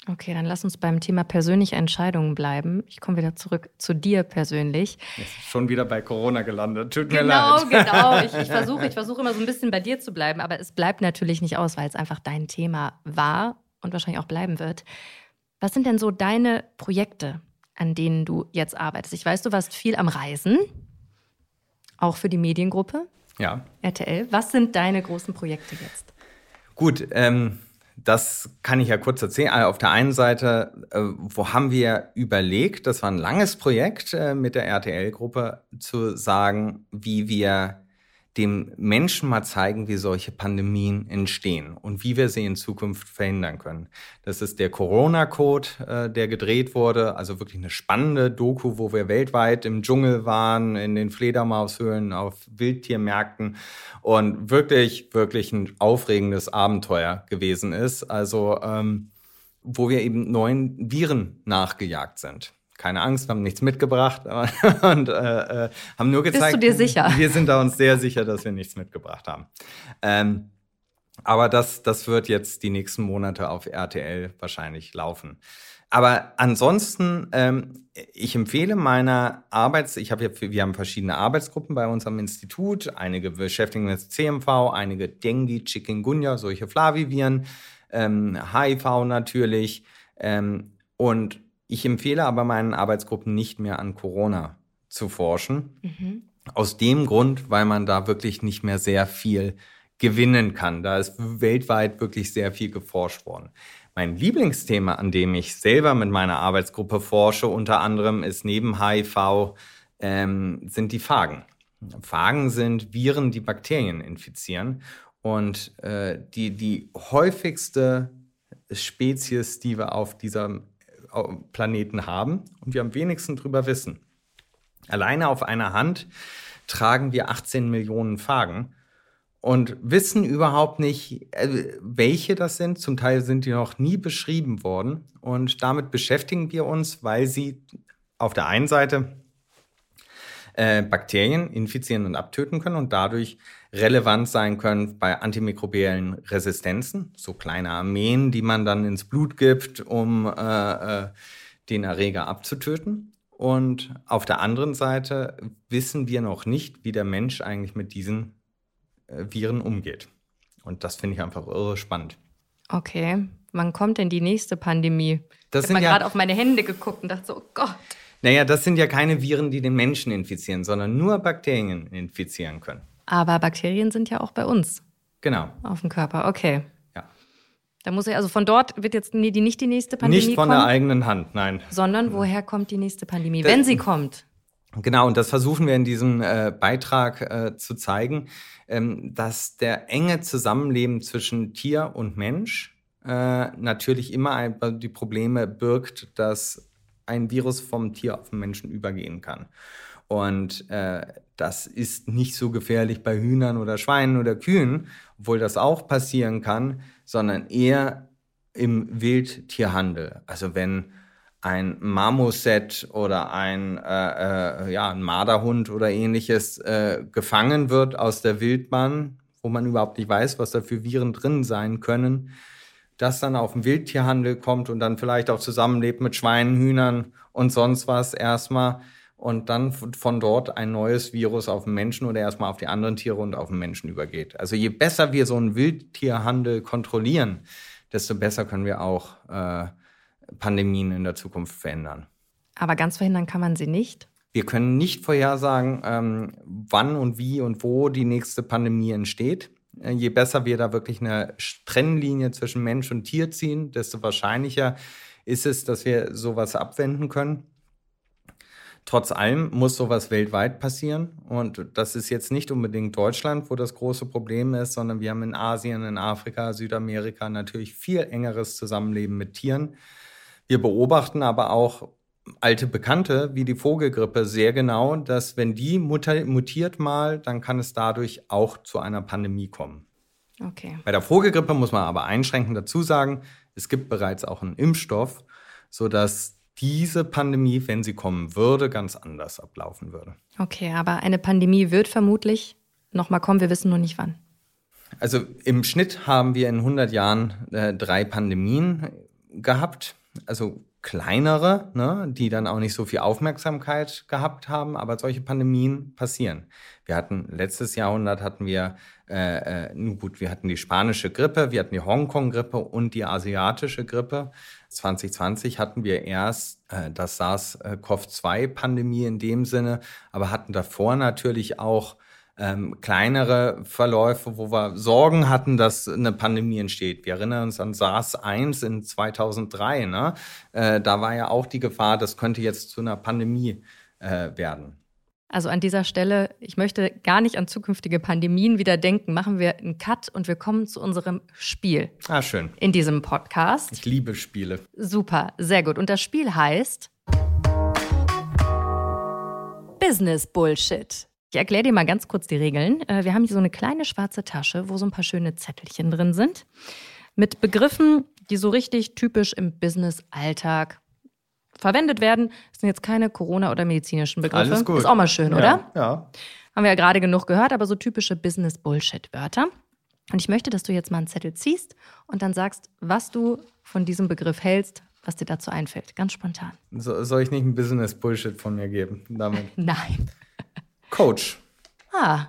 Okay, dann lass uns beim Thema persönliche Entscheidungen bleiben. Ich komme wieder zurück zu dir persönlich. schon wieder bei Corona gelandet. Tut mir genau, leid. Genau, genau. [LAUGHS] Ich, ich versuche ich versuch immer so ein bisschen bei dir zu bleiben, aber es bleibt natürlich nicht aus, weil es einfach dein Thema war und wahrscheinlich auch bleiben wird. Was sind denn so deine Projekte, an denen du jetzt arbeitest? Ich weiß, du warst viel am Reisen, auch für die Mediengruppe. Ja. RTL. Was sind deine großen Projekte jetzt? Gut, ähm, das kann ich ja kurz erzählen. Also auf der einen Seite, äh, wo haben wir überlegt, das war ein langes Projekt äh, mit der RTL-Gruppe, zu sagen, wie wir dem Menschen mal zeigen, wie solche Pandemien entstehen und wie wir sie in Zukunft verhindern können. Das ist der Corona-Code, äh, der gedreht wurde, also wirklich eine spannende Doku, wo wir weltweit im Dschungel waren, in den Fledermaushöhlen, auf Wildtiermärkten und wirklich, wirklich ein aufregendes Abenteuer gewesen ist. Also ähm, wo wir eben neuen Viren nachgejagt sind keine Angst, wir haben nichts mitgebracht [LAUGHS] und äh, äh, haben nur gezeigt. Bist du dir sicher? Wir sind da uns sehr sicher, dass wir nichts mitgebracht haben. Ähm, aber das, das wird jetzt die nächsten Monate auf RTL wahrscheinlich laufen. Aber ansonsten, ähm, ich empfehle meiner Arbeits, ich habe ja, wir haben verschiedene Arbeitsgruppen bei unserem Institut. Einige beschäftigen mit CMV, einige Dengue, Chikungunya, solche Flaviviren, ähm, HIV natürlich. Ähm, und ich empfehle aber meinen Arbeitsgruppen nicht mehr an Corona zu forschen. Mhm. Aus dem Grund, weil man da wirklich nicht mehr sehr viel gewinnen kann. Da ist weltweit wirklich sehr viel geforscht worden. Mein Lieblingsthema, an dem ich selber mit meiner Arbeitsgruppe forsche, unter anderem ist neben HIV, ähm, sind die Phagen. Phagen sind Viren, die Bakterien infizieren. Und äh, die, die häufigste Spezies, die wir auf dieser Planeten haben und wir am wenigsten drüber wissen. Alleine auf einer Hand tragen wir 18 Millionen Phagen und wissen überhaupt nicht, äh, welche das sind. Zum Teil sind die noch nie beschrieben worden. Und damit beschäftigen wir uns, weil sie auf der einen Seite äh, Bakterien infizieren und abtöten können und dadurch relevant sein können bei antimikrobiellen Resistenzen, so kleine Armeen, die man dann ins Blut gibt, um äh, äh, den Erreger abzutöten. Und auf der anderen Seite wissen wir noch nicht, wie der Mensch eigentlich mit diesen äh, Viren umgeht. Und das finde ich einfach irre spannend. Okay, wann kommt denn die nächste Pandemie? Das ich habe mal ja, gerade auf meine Hände geguckt und dachte so, oh Gott. Naja, das sind ja keine Viren, die den Menschen infizieren, sondern nur Bakterien infizieren können. Aber Bakterien sind ja auch bei uns. Genau. Auf dem Körper, okay. Ja. Da muss er, also von dort wird jetzt die, nicht die nächste Pandemie kommen. Nicht von kommen, der eigenen Hand, nein. Sondern woher kommt die nächste Pandemie, wenn sie kommt? Genau, und das versuchen wir in diesem äh, Beitrag äh, zu zeigen, ähm, dass der enge Zusammenleben zwischen Tier und Mensch äh, natürlich immer ein, die Probleme birgt, dass ein Virus vom Tier auf den Menschen übergehen kann. Und äh, das ist nicht so gefährlich bei Hühnern oder Schweinen oder Kühen, obwohl das auch passieren kann, sondern eher im Wildtierhandel. Also wenn ein Marmoset oder ein, äh, äh, ja, ein Marderhund oder ähnliches äh, gefangen wird aus der Wildbahn, wo man überhaupt nicht weiß, was da für Viren drin sein können, das dann auf den Wildtierhandel kommt und dann vielleicht auch zusammenlebt mit Schweinen, Hühnern und sonst was erstmal und dann von dort ein neues Virus auf den Menschen oder erstmal auf die anderen Tiere und auf den Menschen übergeht. Also je besser wir so einen Wildtierhandel kontrollieren, desto besser können wir auch äh, Pandemien in der Zukunft verändern. Aber ganz verhindern kann man sie nicht. Wir können nicht vorhersagen, ähm, wann und wie und wo die nächste Pandemie entsteht. Äh, je besser wir da wirklich eine Trennlinie zwischen Mensch und Tier ziehen, desto wahrscheinlicher ist es, dass wir sowas abwenden können. Trotz allem muss sowas weltweit passieren. Und das ist jetzt nicht unbedingt Deutschland, wo das große Problem ist, sondern wir haben in Asien, in Afrika, Südamerika natürlich viel engeres Zusammenleben mit Tieren. Wir beobachten aber auch alte Bekannte wie die Vogelgrippe sehr genau, dass wenn die mutiert mal, dann kann es dadurch auch zu einer Pandemie kommen. Okay. Bei der Vogelgrippe muss man aber einschränkend dazu sagen, es gibt bereits auch einen Impfstoff, sodass diese Pandemie, wenn sie kommen würde, ganz anders ablaufen würde. Okay, aber eine Pandemie wird vermutlich nochmal kommen, wir wissen nur nicht wann. Also im Schnitt haben wir in 100 Jahren äh, drei Pandemien gehabt also kleinere, ne, die dann auch nicht so viel Aufmerksamkeit gehabt haben, aber solche Pandemien passieren. Wir hatten letztes Jahrhundert hatten wir, äh, äh, nun gut, wir hatten die spanische Grippe, wir hatten die Hongkong-Grippe und die asiatische Grippe. 2020 hatten wir erst äh, das SARS-CoV-2-Pandemie in dem Sinne, aber hatten davor natürlich auch ähm, kleinere Verläufe, wo wir Sorgen hatten, dass eine Pandemie entsteht. Wir erinnern uns an SARS-1 in 2003. Ne? Äh, da war ja auch die Gefahr, das könnte jetzt zu einer Pandemie äh, werden. Also an dieser Stelle, ich möchte gar nicht an zukünftige Pandemien wieder denken. Machen wir einen Cut und wir kommen zu unserem Spiel. Ah, schön. In diesem Podcast. Ich liebe Spiele. Super, sehr gut. Und das Spiel heißt Business Bullshit. Ich erkläre dir mal ganz kurz die Regeln. Äh, wir haben hier so eine kleine schwarze Tasche, wo so ein paar schöne Zettelchen drin sind. Mit Begriffen, die so richtig typisch im Business-Alltag verwendet werden. Das sind jetzt keine Corona- oder medizinischen Begriffe. Alles gut. Ist auch mal schön, ja, oder? Ja. Haben wir ja gerade genug gehört, aber so typische Business-Bullshit-Wörter. Und ich möchte, dass du jetzt mal einen Zettel ziehst und dann sagst, was du von diesem Begriff hältst, was dir dazu einfällt. Ganz spontan. So, soll ich nicht ein Business-Bullshit von mir geben damit? [LAUGHS] Nein. Coach. Ah.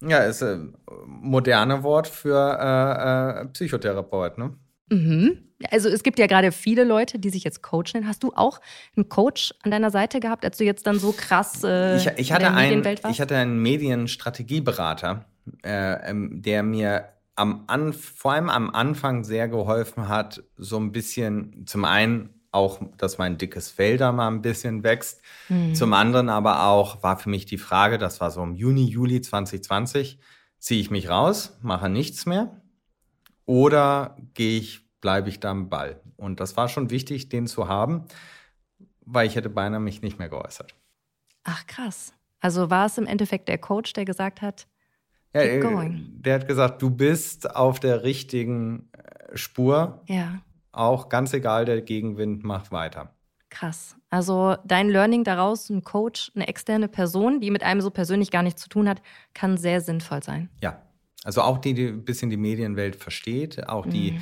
Ja, ist ein moderne Wort für äh, äh, Psychotherapeut, ne? Mhm. Also es gibt ja gerade viele Leute, die sich jetzt Coach nennen. Hast du auch einen Coach an deiner Seite gehabt, als du jetzt dann so krass äh, ich, ich hatte in der Medienwelt warst? Ich hatte einen Medienstrategieberater, äh, ähm, der mir am An vor allem am Anfang sehr geholfen hat, so ein bisschen zum einen auch, dass mein dickes Fell da mal ein bisschen wächst. Mhm. Zum anderen aber auch war für mich die Frage, das war so im Juni, Juli 2020, ziehe ich mich raus, mache nichts mehr oder gehe ich, bleibe ich da am Ball? Und das war schon wichtig, den zu haben, weil ich hätte beinahe mich nicht mehr geäußert. Ach krass. Also war es im Endeffekt der Coach, der gesagt hat, ja, going. Der hat gesagt, du bist auf der richtigen äh, Spur. Ja auch ganz egal, der Gegenwind macht weiter. Krass. Also dein Learning daraus, ein Coach, eine externe Person, die mit einem so persönlich gar nichts zu tun hat, kann sehr sinnvoll sein. Ja. Also auch die, die ein bisschen die Medienwelt versteht, auch die, mhm.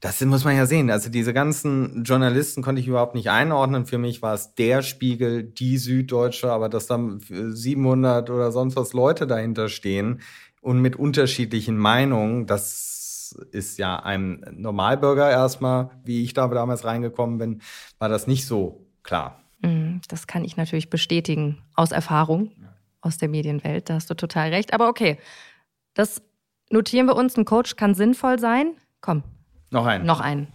das muss man ja sehen. Also diese ganzen Journalisten konnte ich überhaupt nicht einordnen. Für mich war es der Spiegel, die Süddeutsche, aber dass dann 700 oder sonst was Leute dahinter stehen und mit unterschiedlichen Meinungen, das ist ja einem Normalbürger erstmal, wie ich da damals reingekommen bin, war das nicht so klar. Mhm, das kann ich natürlich bestätigen aus Erfahrung aus der Medienwelt. Da hast du total recht. Aber okay, das notieren wir uns. Ein Coach kann sinnvoll sein. Komm, Noch einen. Noch einen.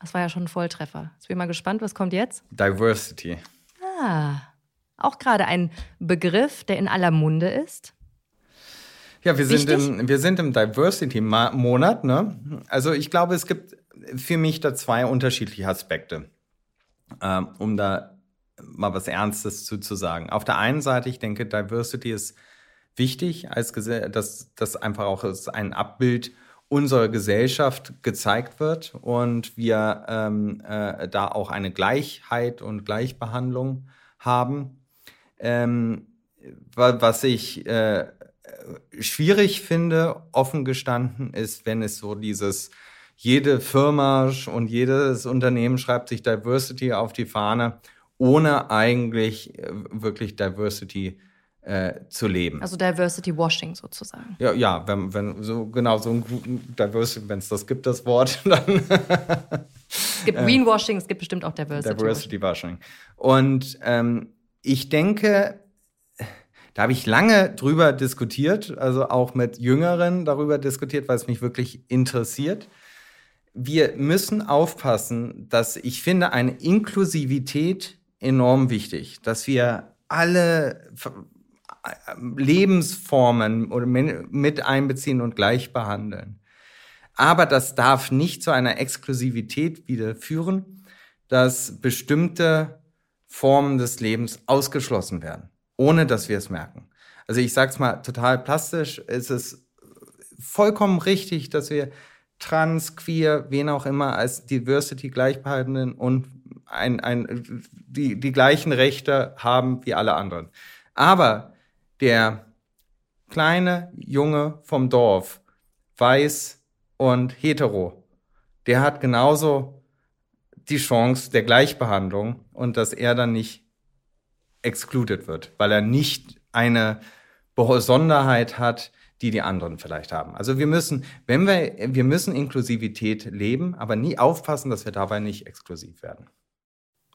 Das war ja schon ein Volltreffer. Jetzt bin ich mal gespannt, was kommt jetzt? Diversity. Ah, auch gerade ein Begriff, der in aller Munde ist. Ja, wir sind, im, wir sind im Diversity-Monat. Ne? Also ich glaube, es gibt für mich da zwei unterschiedliche Aspekte, ähm, um da mal was Ernstes zu, zu sagen. Auf der einen Seite, ich denke, Diversity ist wichtig, als dass das einfach auch ein Abbild unserer Gesellschaft gezeigt wird und wir ähm, äh, da auch eine Gleichheit und Gleichbehandlung haben. Ähm, was ich äh, schwierig finde, offen gestanden, ist, wenn es so dieses jede Firma und jedes Unternehmen schreibt sich Diversity auf die Fahne, ohne eigentlich äh, wirklich Diversity äh, zu leben. Also Diversity Washing sozusagen. Ja, ja, wenn, wenn so genau so ein Diversity, wenn es das gibt, das Wort, [LAUGHS] dann. es gibt Greenwashing, es gibt bestimmt auch Diversity. Diversity Washing. Und ähm, ich denke, da habe ich lange drüber diskutiert, also auch mit Jüngeren darüber diskutiert, weil es mich wirklich interessiert. Wir müssen aufpassen, dass ich finde eine Inklusivität enorm wichtig, dass wir alle Lebensformen oder mit einbeziehen und gleich behandeln. Aber das darf nicht zu einer Exklusivität wieder führen, dass bestimmte Formen des Lebens ausgeschlossen werden, ohne dass wir es merken. Also ich sage es mal total plastisch, es ist vollkommen richtig, dass wir trans, queer, wen auch immer als Diversity gleichbehalten und ein, ein, die, die gleichen Rechte haben wie alle anderen. Aber der kleine Junge vom Dorf, weiß und hetero, der hat genauso die Chance der Gleichbehandlung und dass er dann nicht excluded wird, weil er nicht eine Besonderheit hat, die die anderen vielleicht haben. Also wir müssen, wenn wir, wir müssen Inklusivität leben, aber nie aufpassen, dass wir dabei nicht exklusiv werden.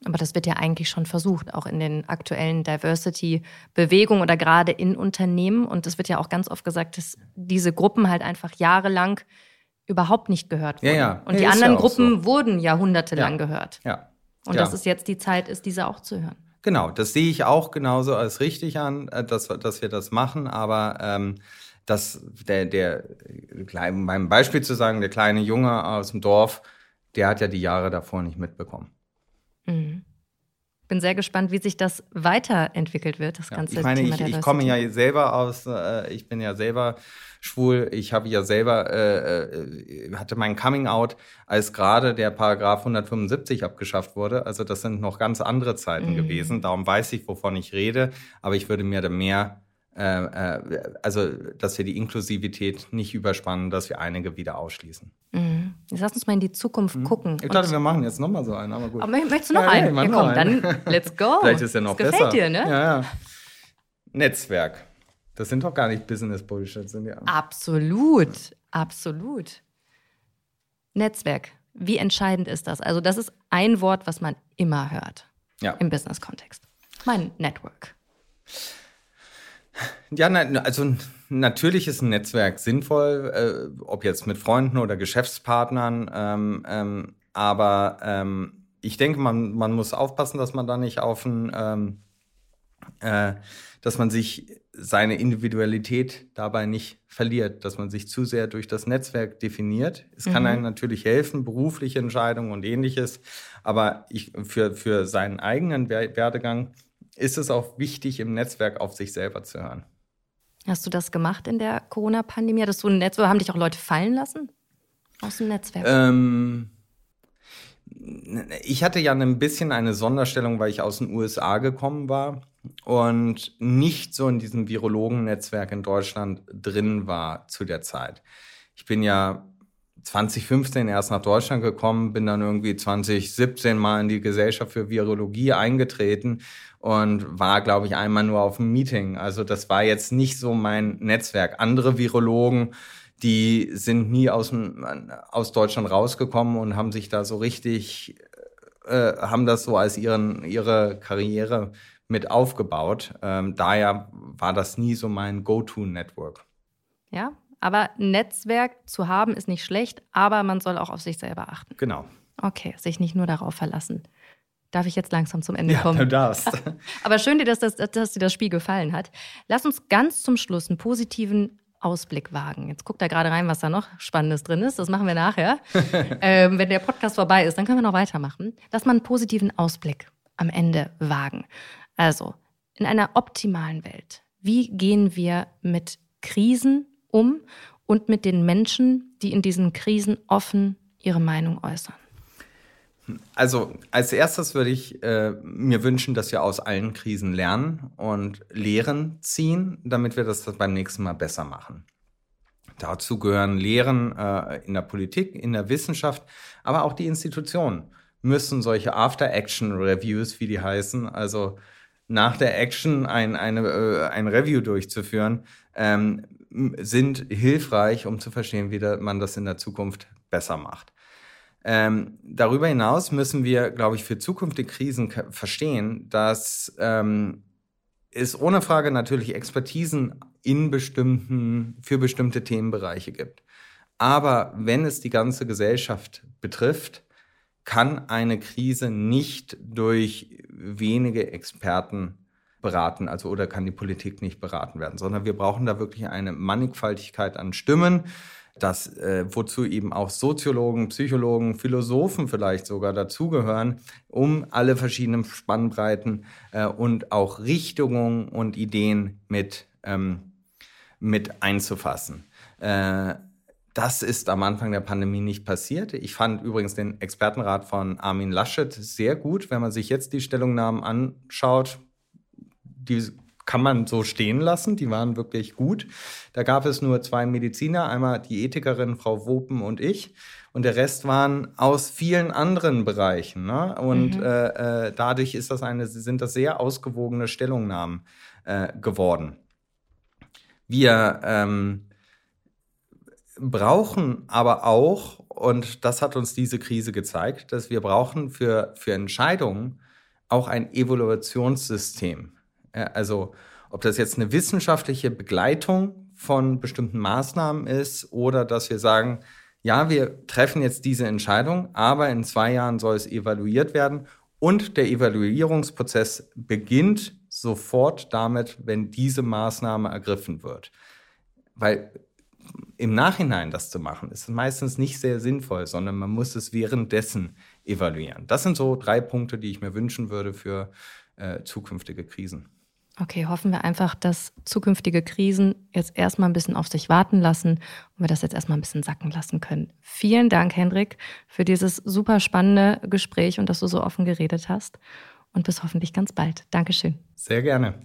Aber das wird ja eigentlich schon versucht, auch in den aktuellen Diversity-Bewegungen oder gerade in Unternehmen. Und es wird ja auch ganz oft gesagt, dass diese Gruppen halt einfach jahrelang überhaupt nicht gehört wurden. Ja, ja. Und die ja, anderen ja Gruppen so. wurden jahrhundertelang ja. gehört. Ja. Und dass es jetzt die Zeit ist, diese auch zu hören. Genau, das sehe ich auch genauso als richtig an, äh, dass, dass wir das machen. Aber ähm, dass der, der, beim Beispiel zu sagen, der kleine Junge aus dem Dorf, der hat ja die Jahre davor nicht mitbekommen. Mhm. Bin sehr gespannt, wie sich das weiterentwickelt wird, das ganze ja, ich meine, Thema ich, ich komme ja selber aus, äh, ich bin ja selber schwul, ich habe ja selber, äh, äh, hatte mein Coming Out, als gerade der Paragraph 175 abgeschafft wurde. Also das sind noch ganz andere Zeiten mhm. gewesen. Darum weiß ich, wovon ich rede, aber ich würde mir da mehr also dass wir die Inklusivität nicht überspannen, dass wir einige wieder ausschließen. Mhm. Jetzt lass uns mal in die Zukunft mhm. gucken. Ich dachte, wir machen jetzt nochmal so einen, aber gut. Aber möchtest du noch ja, einen? Ja, ja komm, einen. dann [LAUGHS] let's go. Vielleicht ist ja noch das besser. Gefällt dir, ne? Ja, ja. Netzwerk. Das sind doch gar nicht Business-Bullshit, sind ja. Absolut, absolut. Netzwerk. Wie entscheidend ist das? Also, das ist ein Wort, was man immer hört ja. im Business-Kontext. Mein Network. Ja, also natürlich ist ein Netzwerk sinnvoll, äh, ob jetzt mit Freunden oder Geschäftspartnern. Ähm, ähm, aber ähm, ich denke, man, man muss aufpassen, dass man da nicht auf ein, ähm, äh, dass man sich seine Individualität dabei nicht verliert, dass man sich zu sehr durch das Netzwerk definiert. Es kann mhm. einem natürlich helfen, berufliche Entscheidungen und ähnliches, aber ich, für, für seinen eigenen Werdegang ist es auch wichtig, im Netzwerk auf sich selber zu hören. Hast du das gemacht in der Corona-Pandemie? Hattest du ein Netzwerk? Haben dich auch Leute fallen lassen aus dem Netzwerk? Ähm, ich hatte ja ein bisschen eine Sonderstellung, weil ich aus den USA gekommen war und nicht so in diesem Virologen-Netzwerk in Deutschland drin war zu der Zeit. Ich bin ja 2015 erst nach Deutschland gekommen, bin dann irgendwie 2017 mal in die Gesellschaft für Virologie eingetreten und war, glaube ich, einmal nur auf einem Meeting. Also das war jetzt nicht so mein Netzwerk. Andere Virologen, die sind nie aus, dem, aus Deutschland rausgekommen und haben sich da so richtig, äh, haben das so als ihren, ihre Karriere mit aufgebaut. Ähm, daher war das nie so mein Go-To-Network. Ja, Aber Netzwerk zu haben ist nicht schlecht, aber man soll auch auf sich selber achten. Genau. Okay, sich nicht nur darauf verlassen. Darf ich jetzt langsam zum Ende ja, kommen? Du darfst. Aber schön, dass, dass, dass dir das Spiel gefallen hat. Lass uns ganz zum Schluss einen positiven Ausblick wagen. Jetzt guckt da gerade rein, was da noch Spannendes drin ist. Das machen wir nachher. [LAUGHS] ähm, wenn der Podcast vorbei ist, dann können wir noch weitermachen. Lass mal einen positiven Ausblick am Ende wagen. Also, in einer optimalen Welt, wie gehen wir mit Krisen um und mit den Menschen, die in diesen Krisen offen ihre Meinung äußern? Also als erstes würde ich äh, mir wünschen, dass wir aus allen Krisen lernen und Lehren ziehen, damit wir das beim nächsten Mal besser machen. Dazu gehören Lehren äh, in der Politik, in der Wissenschaft, aber auch die Institutionen müssen solche After-Action-Reviews, wie die heißen, also nach der Action ein, eine, äh, ein Review durchzuführen, ähm, sind hilfreich, um zu verstehen, wie man das in der Zukunft besser macht. Ähm, darüber hinaus müssen wir, glaube ich, für zukünftige Krisen verstehen, dass ähm, es ohne Frage natürlich Expertisen in bestimmten, für bestimmte Themenbereiche gibt. Aber wenn es die ganze Gesellschaft betrifft, kann eine Krise nicht durch wenige Experten beraten, also oder kann die Politik nicht beraten werden, sondern wir brauchen da wirklich eine Mannigfaltigkeit an Stimmen das, äh, wozu eben auch Soziologen, Psychologen, Philosophen vielleicht sogar dazugehören, um alle verschiedenen Spannbreiten äh, und auch Richtungen und Ideen mit, ähm, mit einzufassen. Äh, das ist am Anfang der Pandemie nicht passiert. Ich fand übrigens den Expertenrat von Armin Laschet sehr gut. Wenn man sich jetzt die Stellungnahmen anschaut, die kann man so stehen lassen. Die waren wirklich gut. Da gab es nur zwei Mediziner, einmal die Ethikerin Frau Wopen und ich. Und der Rest waren aus vielen anderen Bereichen. Ne? Und mhm. äh, äh, dadurch ist das eine, sind das sehr ausgewogene Stellungnahmen äh, geworden. Wir ähm, brauchen aber auch, und das hat uns diese Krise gezeigt, dass wir brauchen für, für Entscheidungen auch ein Evaluationssystem. Also ob das jetzt eine wissenschaftliche Begleitung von bestimmten Maßnahmen ist oder dass wir sagen, ja, wir treffen jetzt diese Entscheidung, aber in zwei Jahren soll es evaluiert werden und der Evaluierungsprozess beginnt sofort damit, wenn diese Maßnahme ergriffen wird. Weil im Nachhinein das zu machen, ist meistens nicht sehr sinnvoll, sondern man muss es währenddessen evaluieren. Das sind so drei Punkte, die ich mir wünschen würde für äh, zukünftige Krisen. Okay, hoffen wir einfach, dass zukünftige Krisen jetzt erstmal ein bisschen auf sich warten lassen und wir das jetzt erstmal ein bisschen sacken lassen können. Vielen Dank, Hendrik, für dieses super spannende Gespräch und dass du so offen geredet hast. Und bis hoffentlich ganz bald. Dankeschön. Sehr gerne.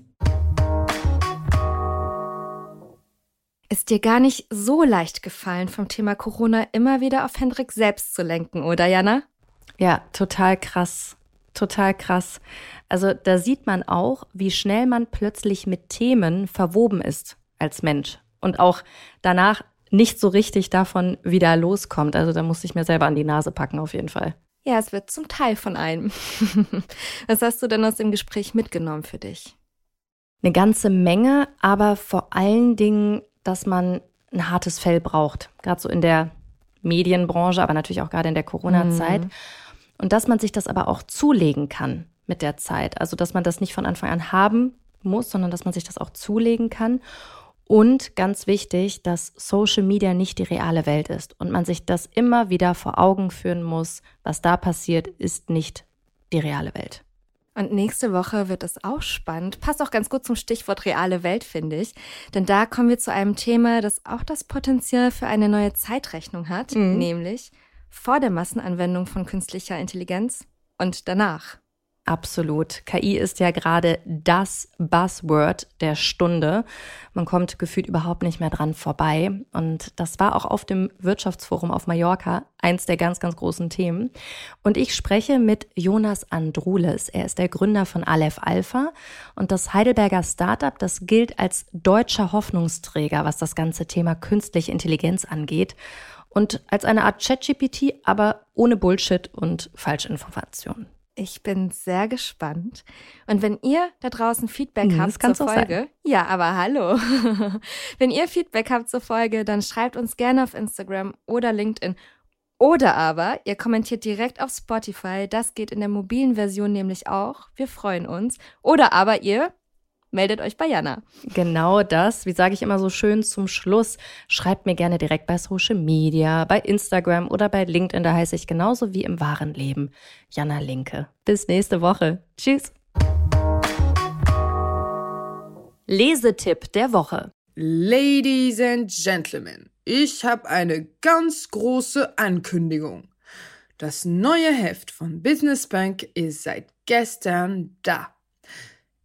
Ist dir gar nicht so leicht gefallen, vom Thema Corona immer wieder auf Hendrik selbst zu lenken, oder Jana? Ja, total krass. Total krass. Also da sieht man auch, wie schnell man plötzlich mit Themen verwoben ist als Mensch und auch danach nicht so richtig davon wieder loskommt. Also da musste ich mir selber an die Nase packen auf jeden Fall. Ja, es wird zum Teil von einem. [LAUGHS] Was hast du denn aus dem Gespräch mitgenommen für dich? Eine ganze Menge, aber vor allen Dingen, dass man ein hartes Fell braucht. Gerade so in der Medienbranche, aber natürlich auch gerade in der Corona-Zeit. Mhm. Und dass man sich das aber auch zulegen kann mit der Zeit. Also, dass man das nicht von Anfang an haben muss, sondern dass man sich das auch zulegen kann. Und ganz wichtig, dass Social Media nicht die reale Welt ist und man sich das immer wieder vor Augen führen muss, was da passiert, ist nicht die reale Welt. Und nächste Woche wird es auch spannend. Passt auch ganz gut zum Stichwort reale Welt, finde ich. Denn da kommen wir zu einem Thema, das auch das Potenzial für eine neue Zeitrechnung hat, mhm. nämlich vor der Massenanwendung von künstlicher Intelligenz und danach. Absolut. KI ist ja gerade das Buzzword der Stunde. Man kommt gefühlt überhaupt nicht mehr dran vorbei. Und das war auch auf dem Wirtschaftsforum auf Mallorca eins der ganz, ganz großen Themen. Und ich spreche mit Jonas Andrules. Er ist der Gründer von Aleph Alpha. Und das Heidelberger Startup, das gilt als deutscher Hoffnungsträger, was das ganze Thema künstliche Intelligenz angeht und als eine Art ChatGPT, aber ohne Bullshit und Falschinformationen. Ich bin sehr gespannt. Und wenn ihr da draußen Feedback Hm, habt zur Folge, ja, aber hallo. [LAUGHS] wenn ihr Feedback habt zur Folge, dann schreibt uns gerne auf Instagram oder LinkedIn. Oder aber ihr kommentiert direkt auf Spotify. Das geht in der mobilen Version nämlich auch. Wir freuen uns. Oder aber ihr meldet euch bei Jana. Genau das, wie sage ich immer so schön zum Schluss, schreibt mir gerne direkt bei Social Media, bei Instagram oder bei LinkedIn, da heiße ich genauso wie im wahren Leben. Jana Linke. Bis nächste Woche. Tschüss. Lesetipp der Woche. Ladies and Gentlemen, ich habe eine ganz große Ankündigung. Das neue Heft von Business Bank ist seit gestern da.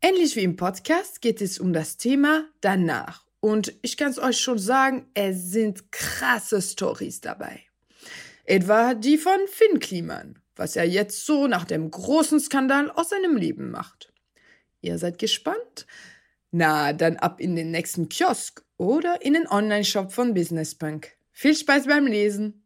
Ähnlich wie im Podcast geht es um das Thema danach. Und ich kann es euch schon sagen, es sind krasse Stories dabei. Etwa die von Finn Kliman, was er jetzt so nach dem großen Skandal aus seinem Leben macht. Ihr seid gespannt? Na, dann ab in den nächsten Kiosk oder in den Online-Shop von Business Bank. Viel Spaß beim Lesen!